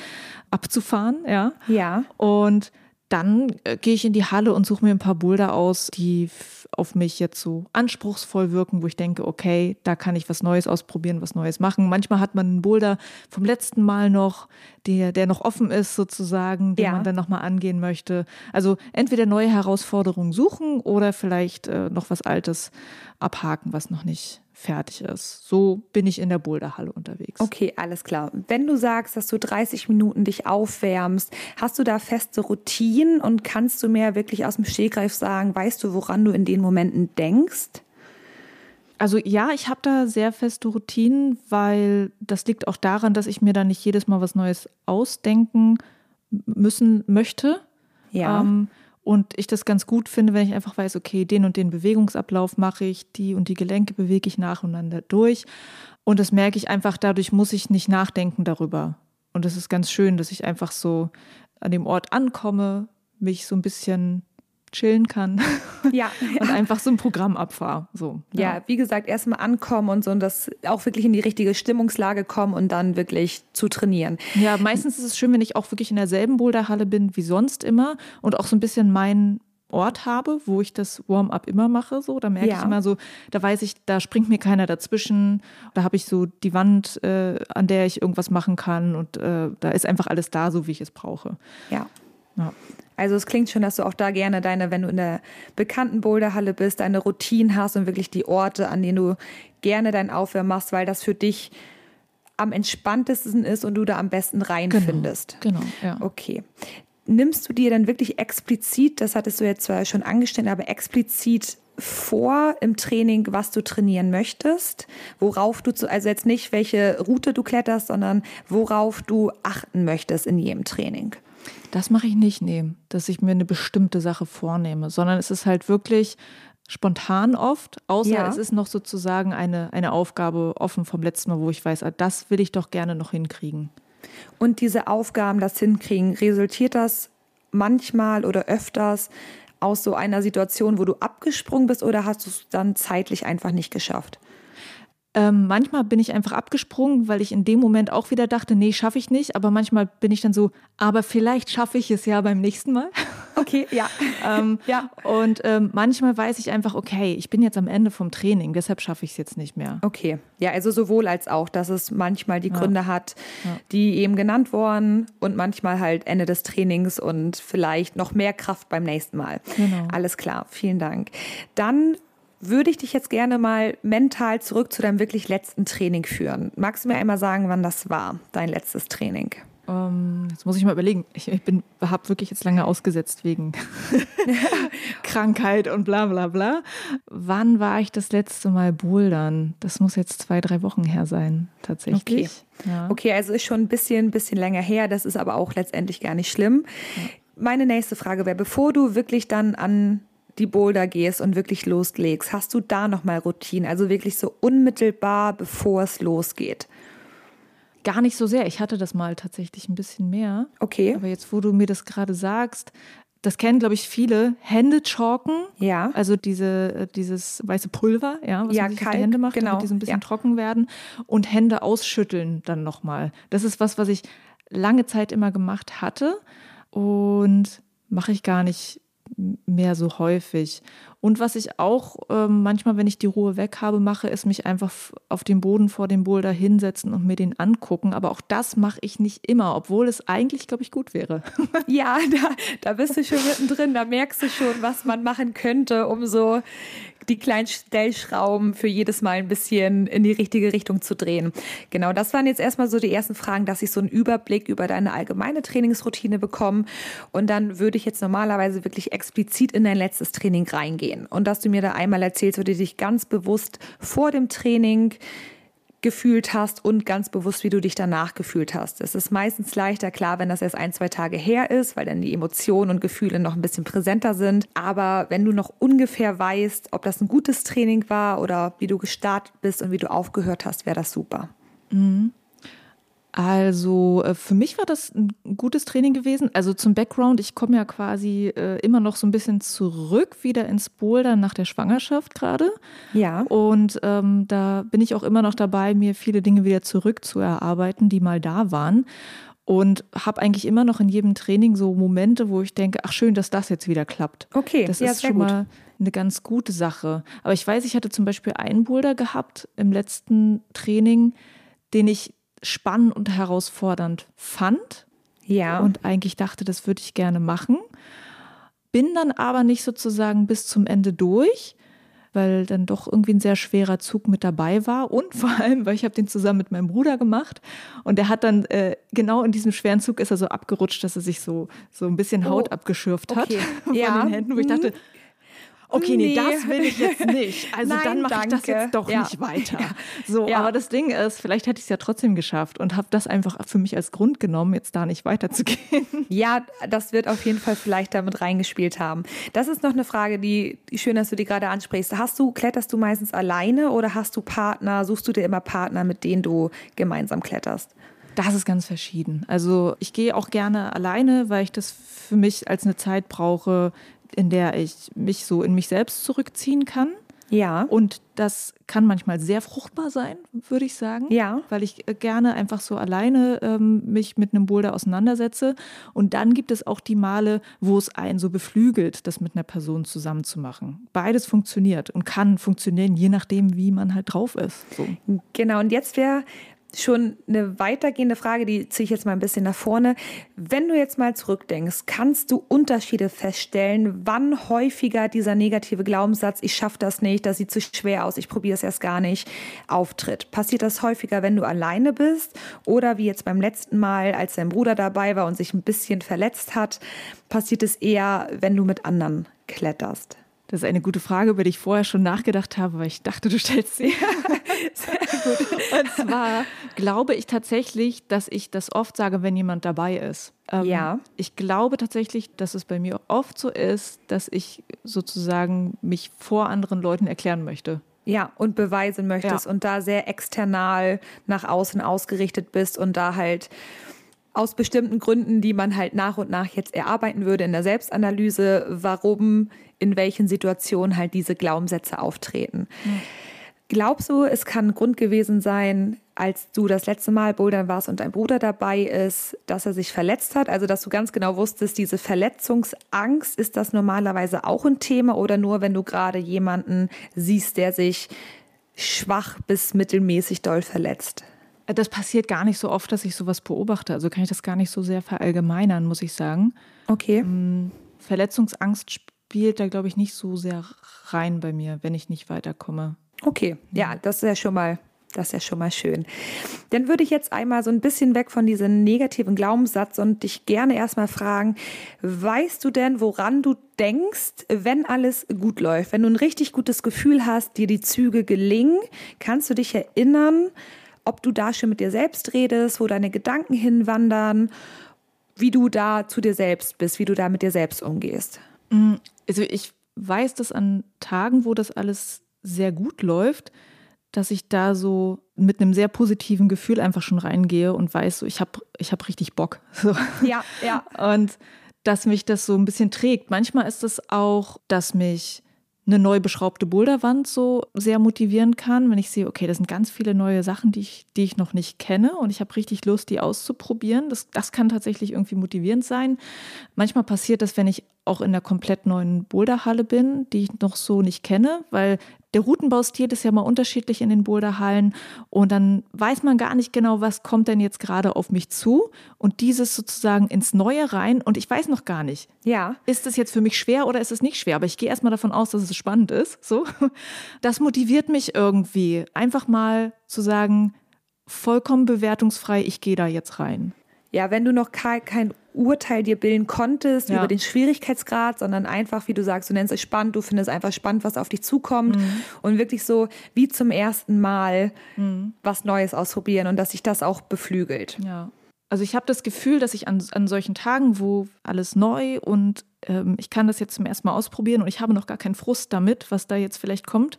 abzufahren, ja. Ja. Und dann äh, gehe ich in die Halle und suche mir ein paar Boulder aus, die auf mich jetzt so anspruchsvoll wirken, wo ich denke, okay, da kann ich was Neues ausprobieren, was Neues machen. Manchmal hat man einen Boulder vom letzten Mal noch, der, der noch offen ist sozusagen, den Ja. man dann nochmal angehen möchte. Also entweder neue Herausforderungen suchen oder vielleicht äh, noch was Altes abhaken, was noch nicht fertig ist. So bin ich in der Boulderhalle unterwegs. Okay, alles klar. Wenn du sagst, dass du 30 Minuten dich aufwärmst, hast du da feste Routinen und kannst du mir wirklich aus dem Stegreif sagen, weißt du, woran du in den Momenten denkst? Also ja, ich habe da sehr feste Routinen, weil das liegt auch daran, dass ich mir da nicht jedes Mal was Neues ausdenken müssen möchte. Ja. Ähm, und ich das ganz gut finde, wenn ich einfach weiß, okay, den und den Bewegungsablauf mache ich, die und die Gelenke bewege ich nacheinander durch. Und das merke ich einfach, dadurch muss ich nicht nachdenken darüber. Und es ist ganz schön, dass ich einfach so an dem Ort ankomme, mich so ein bisschen chillen kann. Ja. [LAUGHS] und einfach so ein Programm abfahre. So, ja. ja, wie gesagt, erstmal ankommen und so und das auch wirklich in die richtige Stimmungslage kommen und dann wirklich zu trainieren. Ja, meistens ist es schön, wenn ich auch wirklich in derselben Boulderhalle bin wie sonst immer und auch so ein bisschen meinen Ort habe, wo ich das Warm-up immer mache. So, da merke ja. ich immer so, da weiß ich, da springt mir keiner dazwischen. Da habe ich so die Wand, äh, an der ich irgendwas machen kann und äh, da ist einfach alles da, so wie ich es brauche. Ja. Ja. Also es klingt schon, dass du auch da gerne deine, wenn du in der bekannten Boulderhalle bist, deine Routine hast und wirklich die Orte, an denen du gerne dein Aufwärmen machst, weil das für dich am entspanntesten ist und du da am besten reinfindest. Genau, genau ja. Okay. Nimmst du dir dann wirklich explizit, das hattest du jetzt zwar schon angestellt, aber explizit vor im Training, was du trainieren möchtest, worauf du, zu, also jetzt nicht welche Route du kletterst, sondern worauf du achten möchtest in jedem Training? Das mache ich nicht, nee, dass ich mir eine bestimmte Sache vornehme, sondern es ist halt wirklich spontan oft, außer ja. es ist noch sozusagen eine, eine Aufgabe offen vom letzten Mal, wo ich weiß, ah, das will ich doch gerne noch hinkriegen. Und diese Aufgaben, das hinkriegen, resultiert das manchmal oder öfters aus so einer Situation, wo du abgesprungen bist oder hast du es dann zeitlich einfach nicht geschafft? Ähm, manchmal bin ich einfach abgesprungen, weil ich in dem Moment auch wieder dachte, nee, schaffe ich nicht. Aber manchmal bin ich dann so, aber vielleicht schaffe ich es ja beim nächsten Mal. [LAUGHS] Okay, ja. [LAUGHS] ähm, ja. Und ähm, manchmal weiß ich einfach, okay, ich bin jetzt am Ende vom Training, deshalb schaffe ich es jetzt nicht mehr. Okay, ja, also sowohl als auch, dass es manchmal die Gründe ja. hat, die eben genannt wurden und manchmal halt Ende des Trainings und vielleicht noch mehr Kraft beim nächsten Mal. Genau. Alles klar, vielen Dank. Dann würde ich dich jetzt gerne mal mental zurück zu deinem wirklich letzten Training führen. Magst du mir einmal sagen, wann das war, dein letztes Training? Um, ähm, jetzt muss ich mal überlegen. Ich, ich habe wirklich jetzt lange ausgesetzt wegen [LAUGHS] Krankheit und bla bla bla. Wann war ich das letzte Mal bouldern? Das muss jetzt zwei, drei Wochen her sein, tatsächlich. Okay, ja. okay also ist schon ein bisschen, bisschen länger her. Das ist aber auch letztendlich gar nicht schlimm. Ja. Meine nächste Frage wäre, bevor du wirklich dann an die Boulder gehst und wirklich loslegst, hast du da nochmal Routinen? Also wirklich so unmittelbar, bevor es losgeht? Gar nicht so sehr. Ich hatte das mal tatsächlich ein bisschen mehr. Okay. Aber jetzt, wo du mir das gerade sagst, das kennen, glaube ich, viele. Hände chalken. Ja. Also diese, dieses weiße Pulver, ja, was ja, man sich kalt, auf die Hände macht, genau. damit die so ein bisschen ja. trocken werden. Und Hände ausschütteln dann nochmal. Das ist was, was ich lange Zeit immer gemacht hatte. Und mache ich gar nicht mehr so häufig. Und was ich auch äh, manchmal, wenn ich die Ruhe weg habe, mache, ist mich einfach auf den Boden vor dem Boulder hinsetzen und mir den angucken. Aber auch das mache ich nicht immer, obwohl es eigentlich, glaube ich, gut wäre. [LAUGHS] Ja, da, da bist du schon mittendrin. Da merkst du schon, was man machen könnte, um so die kleinen Stellschrauben für jedes Mal ein bisschen in die richtige Richtung zu drehen. Genau, das waren jetzt erstmal so die ersten Fragen, dass ich so einen Überblick über deine allgemeine Trainingsroutine bekomme. Und dann würde ich jetzt normalerweise wirklich explizit in dein letztes Training reingehen. Und dass du mir da einmal erzählst, würde dich ganz bewusst vor dem Training gefühlt hast und ganz bewusst, wie du dich danach gefühlt hast. Es ist meistens leichter, klar, wenn das erst ein, zwei Tage her ist, weil dann die Emotionen und Gefühle noch ein bisschen präsenter sind. Aber wenn du noch ungefähr weißt, ob das ein gutes Training war oder wie du gestartet bist und wie du aufgehört hast, wäre das super. Mhm. Also äh, für mich war das ein gutes Training gewesen. Also zum Background, ich komme ja quasi äh, immer noch so ein bisschen zurück wieder ins Boulder nach der Schwangerschaft gerade. Ja. Und ähm, da bin ich auch immer noch dabei, mir viele Dinge wieder zurückzuerarbeiten, die mal da waren. Und habe eigentlich immer noch in jedem Training so Momente, wo ich denke, ach schön, dass das jetzt wieder klappt. Okay, das ja, ist schon gut. mal eine ganz gute Sache. Aber ich weiß, ich hatte zum Beispiel einen Boulder gehabt im letzten Training, den ich spannend und herausfordernd fand. Ja. Und eigentlich dachte, das würde ich gerne machen. Bin dann aber nicht sozusagen bis zum Ende durch, weil dann doch irgendwie ein sehr schwerer Zug mit dabei war und [LAUGHS] vor allem, weil ich habe den zusammen mit meinem Bruder gemacht und der hat dann äh, genau in diesem schweren Zug ist er so abgerutscht, dass er sich so so ein bisschen Haut oh, abgeschürft hat okay. [LAUGHS] von ja. den Händen, wo ich dachte, okay, nee, nee, das will ich jetzt nicht. [LAUGHS] Also Nein, dann mache ich das jetzt doch ja. nicht weiter. So, ja. aber das Ding ist, vielleicht hätte ich es ja trotzdem geschafft und habe das einfach für mich als Grund genommen, jetzt da nicht weiterzugehen. [LAUGHS] Ja, das wird auf jeden Fall vielleicht damit reingespielt haben. Das ist noch eine Frage, die, die schön, dass du die gerade ansprichst. Hast du, kletterst du meistens alleine oder hast du Partner? Suchst du dir immer Partner, mit denen du gemeinsam kletterst? Das ist ganz verschieden. Also ich gehe auch gerne alleine, weil ich das für mich als eine Zeit brauche, in der ich mich so in mich selbst zurückziehen kann. Ja. Und das kann manchmal sehr fruchtbar sein, würde ich sagen. Ja. Weil ich äh, gerne einfach so alleine ähm, mich mit einem Boulder auseinandersetze. Und dann gibt es auch die Male, wo es einen so beflügelt, das mit einer Person zusammen zu machen. Beides funktioniert und kann funktionieren, je nachdem, wie man halt drauf ist. So. Genau. Und jetzt wäre schon eine weitergehende Frage, die ziehe ich jetzt mal ein bisschen nach vorne. Wenn du jetzt mal zurückdenkst, kannst du Unterschiede feststellen, wann häufiger dieser negative Glaubenssatz, ich schaffe das nicht, das sieht zu schwer aus, ich probiere es erst gar nicht, auftritt? Passiert das häufiger, wenn du alleine bist oder wie jetzt beim letzten Mal, als dein Bruder dabei war und sich ein bisschen verletzt hat, passiert es eher, wenn du mit anderen kletterst? Das ist eine gute Frage, über die ich vorher schon nachgedacht habe, weil ich dachte, du stellst sie. [LAUGHS] Sehr gut. Und zwar glaube ich tatsächlich, dass ich das oft sage, wenn jemand dabei ist. Ähm, ja. Ich glaube tatsächlich, dass es bei mir oft so ist, dass ich sozusagen mich vor anderen Leuten erklären möchte. Ja, und beweisen möchtest ja. und da sehr external nach außen ausgerichtet bist und da halt aus bestimmten Gründen, die man halt nach und nach jetzt erarbeiten würde in der Selbstanalyse, warum in welchen Situationen halt diese Glaubenssätze auftreten. Mhm. Glaubst du, es kann ein Grund gewesen sein, als du das letzte Mal bouldern warst und dein Bruder dabei ist, dass er sich verletzt hat? Also, dass du ganz genau wusstest, diese Verletzungsangst, ist das normalerweise auch ein Thema oder nur, wenn du gerade jemanden siehst, der sich schwach bis mittelmäßig doll verletzt? Das passiert gar nicht so oft, dass ich sowas beobachte. Also kann ich das gar nicht so sehr verallgemeinern, muss ich sagen. Okay. Mm, Verletzungsangst spielt da, glaube ich, nicht so sehr rein bei mir, wenn ich nicht weiterkomme. Okay, ja, das ist ja schon mal, das ist ja schon mal schön. Dann würde ich jetzt einmal so ein bisschen weg von diesem negativen Glaubenssatz und dich gerne erstmal fragen, weißt du denn, woran du denkst, wenn alles gut läuft, wenn du ein richtig gutes Gefühl hast, dir die Züge gelingen, kannst du dich erinnern, ob du da schon mit dir selbst redest, wo deine Gedanken hinwandern, wie du da zu dir selbst bist, wie du da mit dir selbst umgehst? Mm, also ich weiß, dass an Tagen, wo das alles sehr gut läuft, dass ich da so mit einem sehr positiven Gefühl einfach schon reingehe und weiß, so, ich habe ich hab richtig Bock. [LAUGHS] So. Ja, ja. Und dass mich das so ein bisschen trägt. Manchmal ist es auch, dass mich eine neu beschraubte Boulderwand so sehr motivieren kann, wenn ich sehe, okay, das sind ganz viele neue Sachen, die ich, die ich noch nicht kenne und ich habe richtig Lust, die auszuprobieren. Das, das kann tatsächlich irgendwie motivierend sein. Manchmal passiert das, wenn ich auch in der komplett neuen Boulderhalle bin, die ich noch so nicht kenne, weil der Routenbaustil ist ja mal unterschiedlich in den Boulderhallen und dann weiß man gar nicht genau, was kommt denn jetzt gerade auf mich zu und dieses sozusagen ins Neue rein und ich weiß noch gar nicht. Ja. Ist es jetzt für mich schwer oder ist es nicht schwer? Aber ich gehe erstmal davon aus, dass es spannend ist. So. [LAUGHS] Das motiviert mich irgendwie, einfach mal zu sagen, vollkommen bewertungsfrei, ich gehe da jetzt rein. Ja, wenn du noch kein, kein Urteil dir bilden konntest ja. über den Schwierigkeitsgrad, sondern einfach, wie du sagst, du nennst es spannend, du findest einfach spannend, was auf dich zukommt mhm. und wirklich so wie zum ersten Mal mhm. was Neues ausprobieren und dass sich das auch beflügelt. Ja. Also ich habe das Gefühl, dass ich an, an solchen Tagen, wo alles neu und ähm, ich kann das jetzt zum ersten Mal ausprobieren und ich habe noch gar keinen Frust damit, was da jetzt vielleicht kommt,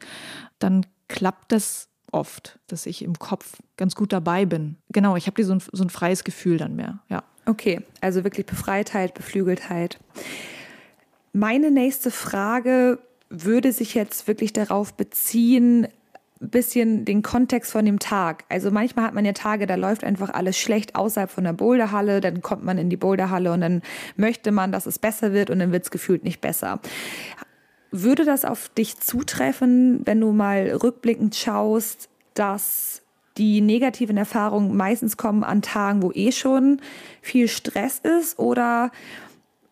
dann klappt das oft, dass ich im Kopf ganz gut dabei bin. Genau, ich habe so ein, so ein freies Gefühl dann mehr, ja. Okay, also wirklich Befreitheit, Beflügeltheit. Meine nächste Frage würde sich jetzt wirklich darauf beziehen, bisschen den Kontext von dem Tag. Also manchmal hat man ja Tage, da läuft einfach alles schlecht außerhalb von der Boulderhalle, dann kommt man in die Boulderhalle und dann möchte man, dass es besser wird und dann wird es gefühlt nicht besser. Würde das auf dich zutreffen, wenn du mal rückblickend schaust, dass die negativen Erfahrungen meistens kommen an Tagen, wo eh schon viel Stress ist oder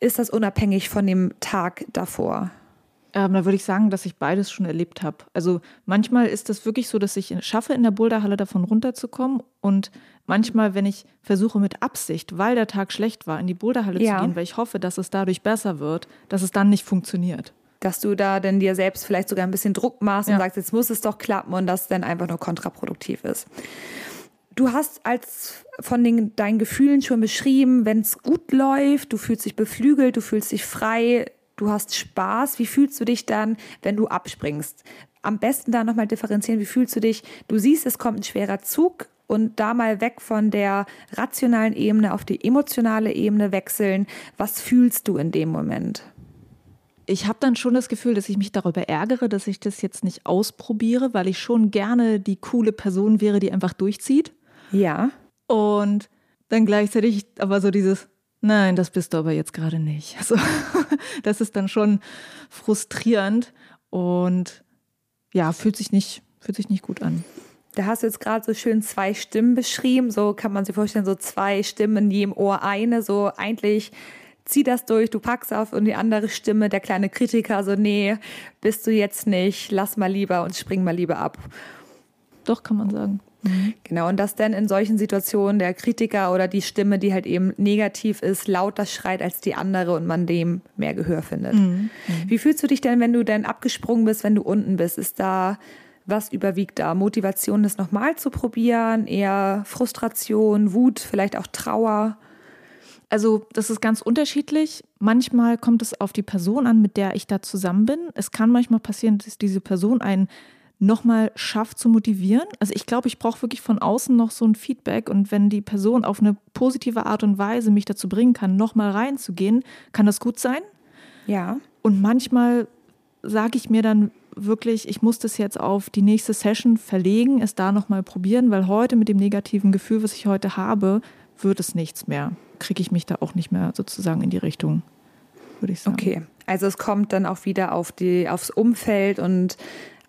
ist das unabhängig von dem Tag davor? Ähm, da würde ich sagen, dass ich beides schon erlebt habe. Also manchmal ist es wirklich so, dass ich es schaffe, in der Boulderhalle davon runterzukommen. Und manchmal, wenn ich versuche mit Absicht, weil der Tag schlecht war, in die Boulderhalle ja. zu gehen, weil ich hoffe, dass es dadurch besser wird, dass es dann nicht funktioniert. Dass du da denn dir selbst vielleicht sogar ein bisschen Druck machst ja. und sagst, jetzt muss es doch klappen und das dann einfach nur kontraproduktiv ist. Du hast als von den, deinen Gefühlen schon beschrieben, wenn es gut läuft, du fühlst dich beflügelt, du fühlst dich frei, du hast Spaß. Wie fühlst du dich dann, wenn du abspringst? Am besten da nochmal differenzieren, wie fühlst du dich? Du siehst, es kommt ein schwerer Zug und da mal weg von der rationalen Ebene auf die emotionale Ebene wechseln. Was fühlst du in dem Moment? Ich habe dann schon das Gefühl, dass ich mich darüber ärgere, dass ich das jetzt nicht ausprobiere, weil ich schon gerne die coole Person wäre, die einfach durchzieht. Ja. Und dann gleichzeitig aber so dieses, Nein, das bist du aber jetzt gerade nicht. [LAUGHS] Also, das ist dann schon frustrierend und ja, fühlt sich nicht, fühlt sich nicht gut an. Da hast du jetzt gerade so schön zwei Stimmen beschrieben. So kann man sich vorstellen, so zwei Stimmen in jedem Ohr eine. So eigentlich zieh das durch, du packst auf und die andere Stimme, der kleine Kritiker, so nee, bist du jetzt nicht, lass mal lieber und spring mal lieber ab. Doch, kann man sagen. Mhm. Genau, und dass dann in solchen Situationen der Kritiker oder die Stimme, die halt eben negativ ist, lauter schreit als die andere und man dem mehr Gehör findet. Mhm. mhm. Wie fühlst du dich denn, wenn du denn abgesprungen bist, wenn du unten bist? Ist da was überwiegt da? Motivation, das nochmal zu probieren? Eher Frustration, Wut, vielleicht auch Trauer? Also das ist ganz unterschiedlich. Manchmal kommt es auf die Person an, mit der ich da zusammen bin. Es kann manchmal passieren, dass diese Person einen nochmal schafft zu motivieren. Also ich glaube, ich brauche wirklich von außen noch so ein Feedback und wenn die Person auf eine positive Art und Weise mich dazu bringen kann, nochmal reinzugehen, kann das gut sein. Ja. Und manchmal sage ich mir dann wirklich, ich muss das jetzt auf die nächste Session verlegen, es da nochmal probieren, weil heute mit dem negativen Gefühl, was ich heute habe, wird es nichts mehr. Kriege ich mich da auch nicht mehr sozusagen in die Richtung, würde ich sagen. Okay, also es kommt dann auch wieder auf die, aufs Umfeld und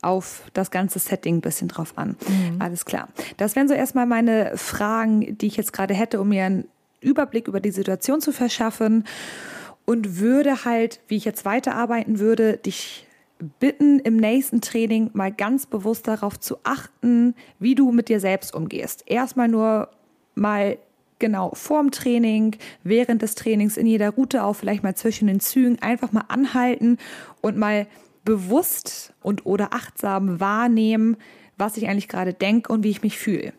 auf das ganze Setting ein bisschen drauf an. Mhm. Alles klar. Das wären so erstmal meine Fragen, die ich jetzt gerade hätte, um mir einen Überblick über die Situation zu verschaffen und würde halt, wie ich jetzt weiterarbeiten würde, dich bitten, im nächsten Training mal ganz bewusst darauf zu achten, wie du mit dir selbst umgehst. Erstmal nur mal genau vorm Training, während des Trainings, in jeder Route auch, vielleicht mal zwischen den Zügen, einfach mal anhalten und mal bewusst und oder achtsam wahrnehmen, was ich eigentlich gerade denke und wie ich mich fühle.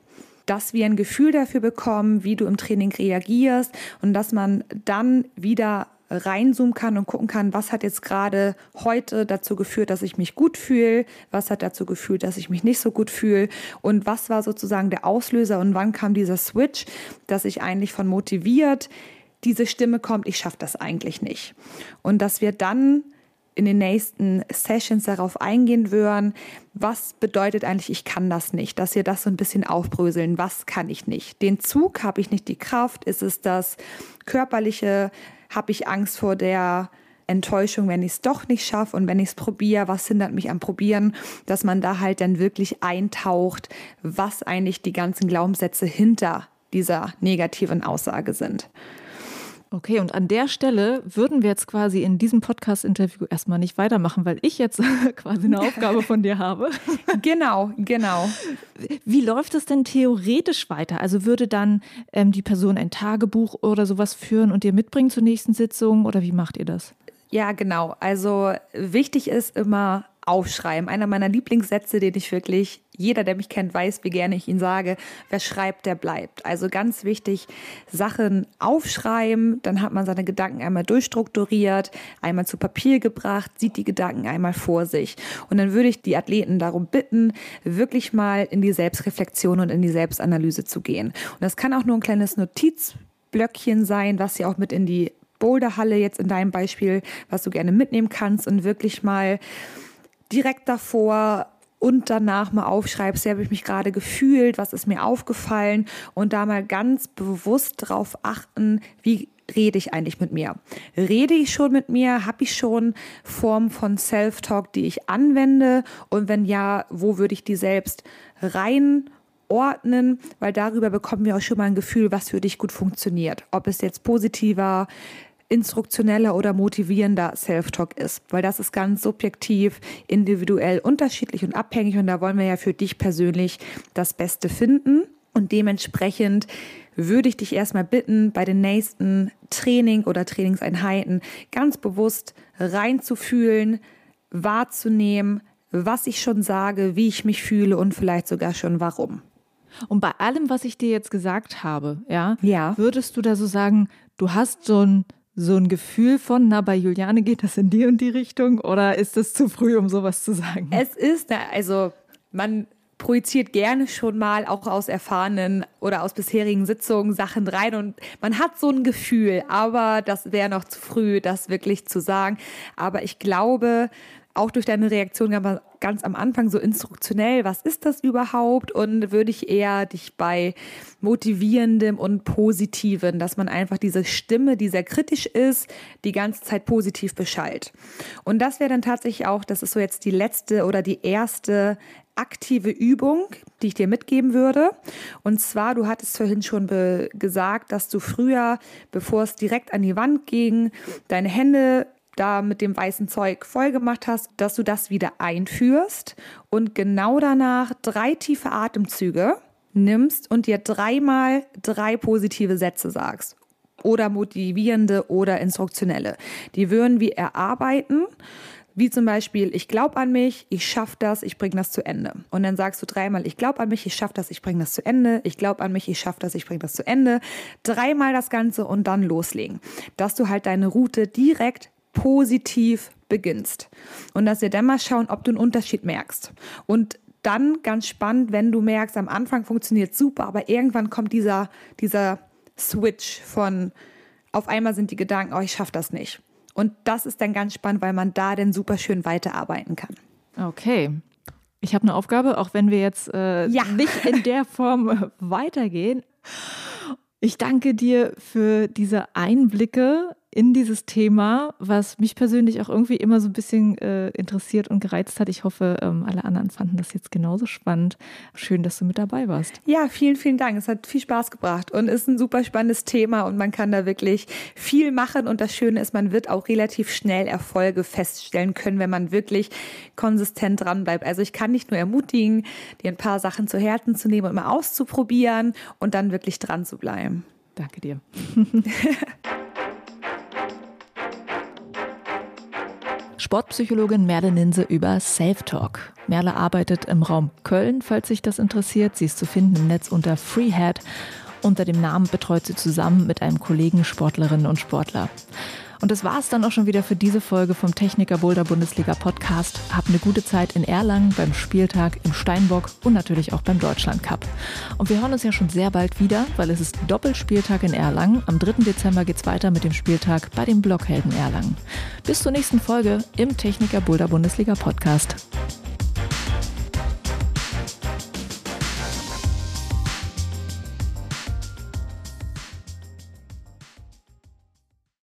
Dass wir ein Gefühl dafür bekommen, wie du im Training reagierst und dass man dann wieder reinzoomen kann und gucken kann, was hat jetzt gerade heute dazu geführt, dass ich mich gut fühle, was hat dazu geführt, dass ich mich nicht so gut fühle und was war sozusagen der Auslöser und wann kam dieser Switch, dass ich eigentlich von motiviert diese Stimme kommt, ich schaffe das eigentlich nicht. Und dass wir dann in den nächsten Sessions darauf eingehen würden, was bedeutet eigentlich, ich kann das nicht, dass wir das so ein bisschen aufbröseln, was kann ich nicht. Den Zug habe ich nicht die Kraft, ist es das körperliche, habe ich Angst vor der Enttäuschung, wenn ich es doch nicht schaffe und wenn ich es probiere, was hindert mich am Probieren, dass man da halt dann wirklich eintaucht, was eigentlich die ganzen Glaubenssätze hinter dieser negativen Aussage sind. Okay, und an der Stelle würden wir jetzt quasi in diesem Podcast-Interview erstmal nicht weitermachen, weil ich jetzt [LAUGHS] quasi eine Aufgabe von dir habe. [LAUGHS] Genau, genau. Wie läuft es denn theoretisch weiter? Also würde dann ähm, die Person ein Tagebuch oder sowas führen und dir mitbringen zur nächsten Sitzung oder wie macht ihr das? Ja, genau. Also wichtig ist immer aufschreiben. Einer meiner Lieblingssätze, den ich wirklich, jeder, der mich kennt, weiß, wie gerne ich ihn sage, wer schreibt, der bleibt. Also ganz wichtig, Sachen aufschreiben, dann hat man seine Gedanken einmal durchstrukturiert, einmal zu Papier gebracht, sieht die Gedanken einmal vor sich. Und dann würde ich die Athleten darum bitten, wirklich mal in die Selbstreflexion und in die Selbstanalyse zu gehen. Und das kann auch nur ein kleines Notizblöckchen sein, was sie auch mit in die Boulderhalle jetzt in deinem Beispiel, was du gerne mitnehmen kannst und wirklich mal direkt davor und danach mal aufschreibst, wie habe ich mich gerade gefühlt, was ist mir aufgefallen und da mal ganz bewusst drauf achten, wie rede ich eigentlich mit mir? Rede ich schon mit mir? Habe ich schon Form von Self-Talk, die ich anwende? Und wenn ja, wo würde ich die selbst reinordnen? Weil darüber bekommen wir auch schon mal ein Gefühl, was für dich gut funktioniert. Ob es jetzt positiver, instruktioneller oder motivierender Self-Talk ist, weil das ist ganz subjektiv, individuell unterschiedlich und abhängig und da wollen wir ja für dich persönlich das Beste finden und dementsprechend würde ich dich erstmal bitten, bei den nächsten Training oder Trainingseinheiten ganz bewusst reinzufühlen, wahrzunehmen, was ich schon sage, wie ich mich fühle und vielleicht sogar schon warum. Und bei allem, was ich dir jetzt gesagt habe, ja, ja. würdest du da so sagen, du hast so ein so ein Gefühl von, na, bei Juliane geht das in die und die Richtung oder ist es zu früh, um sowas zu sagen? Es ist, also man projiziert gerne schon mal auch aus erfahrenen oder aus bisherigen Sitzungen Sachen rein und man hat so ein Gefühl, aber das wäre noch zu früh, das wirklich zu sagen. Aber ich glaube, auch durch deine Reaktion ganz am Anfang so instruktionell, was ist das überhaupt? Und würde ich eher dich bei motivierendem und positiven, dass man einfach diese Stimme, die sehr kritisch ist, die ganze Zeit positiv beschallt. Und das wäre dann tatsächlich auch, das ist so jetzt die letzte oder die erste aktive Übung, die ich dir mitgeben würde. Und zwar, du hattest vorhin schon gesagt, dass du früher, bevor es direkt an die Wand ging, deine Hände da mit dem weißen Zeug voll gemacht hast, dass du das wieder einführst und genau danach drei tiefe Atemzüge nimmst und dir dreimal drei positive Sätze sagst. Oder motivierende oder instruktionelle. Die würden wir erarbeiten wie zum Beispiel, ich glaube an mich, ich schaffe das, ich bringe das zu Ende. Und dann sagst du dreimal, ich glaube an mich, ich schaffe das, ich bringe das zu Ende. Ich glaube an mich, ich schaffe das, ich bringe das zu Ende. Dreimal das Ganze und dann loslegen. Dass du halt deine Route direkt positiv beginnst. Und dass wir dann mal schauen, ob du einen Unterschied merkst. Und dann ganz spannend, wenn du merkst, am Anfang funktioniert super, aber irgendwann kommt dieser, dieser Switch von auf einmal sind die Gedanken, oh, ich schaffe das nicht. Und das ist dann ganz spannend, weil man da dann super schön weiterarbeiten kann. Okay. Ich habe eine Aufgabe, auch wenn wir jetzt äh, ja. nicht in der Form weitergehen. Ich danke dir für diese Einblicke in dieses Thema, was mich persönlich auch irgendwie immer so ein bisschen äh, interessiert und gereizt hat. Ich hoffe, ähm, alle anderen fanden das jetzt genauso spannend. Schön, dass du mit dabei warst. Ja, vielen, vielen Dank. Es hat viel Spaß gebracht und ist ein super spannendes Thema und man kann da wirklich viel machen. Und das Schöne ist, man wird auch relativ schnell Erfolge feststellen können, wenn man wirklich konsistent dran bleibt. Also ich kann nicht nur ermutigen, dir ein paar Sachen zu Herzen zu nehmen und mal auszuprobieren und dann wirklich dran zu bleiben. Danke dir. [LAUGHS] Sportpsychologin Merle Ninse über Self-Talk. Merle arbeitet im Raum Köln, falls sich das interessiert. Sie ist zu finden im Netz unter Freehead. Unter dem Namen betreut sie zusammen mit einem Kollegen Sportlerinnen und Sportler. Und das war es dann auch schon wieder für diese Folge vom Techniker Boulder Bundesliga Podcast. Habt eine gute Zeit in Erlangen beim Spieltag im Steinbock und natürlich auch beim Deutschland Cup. Und wir hören uns ja schon sehr bald wieder, weil es ist Doppelspieltag in Erlangen. Am 3. Dezember geht es weiter mit dem Spieltag bei den Blockhelden Erlangen. Bis zur nächsten Folge im Techniker Boulder Bundesliga Podcast.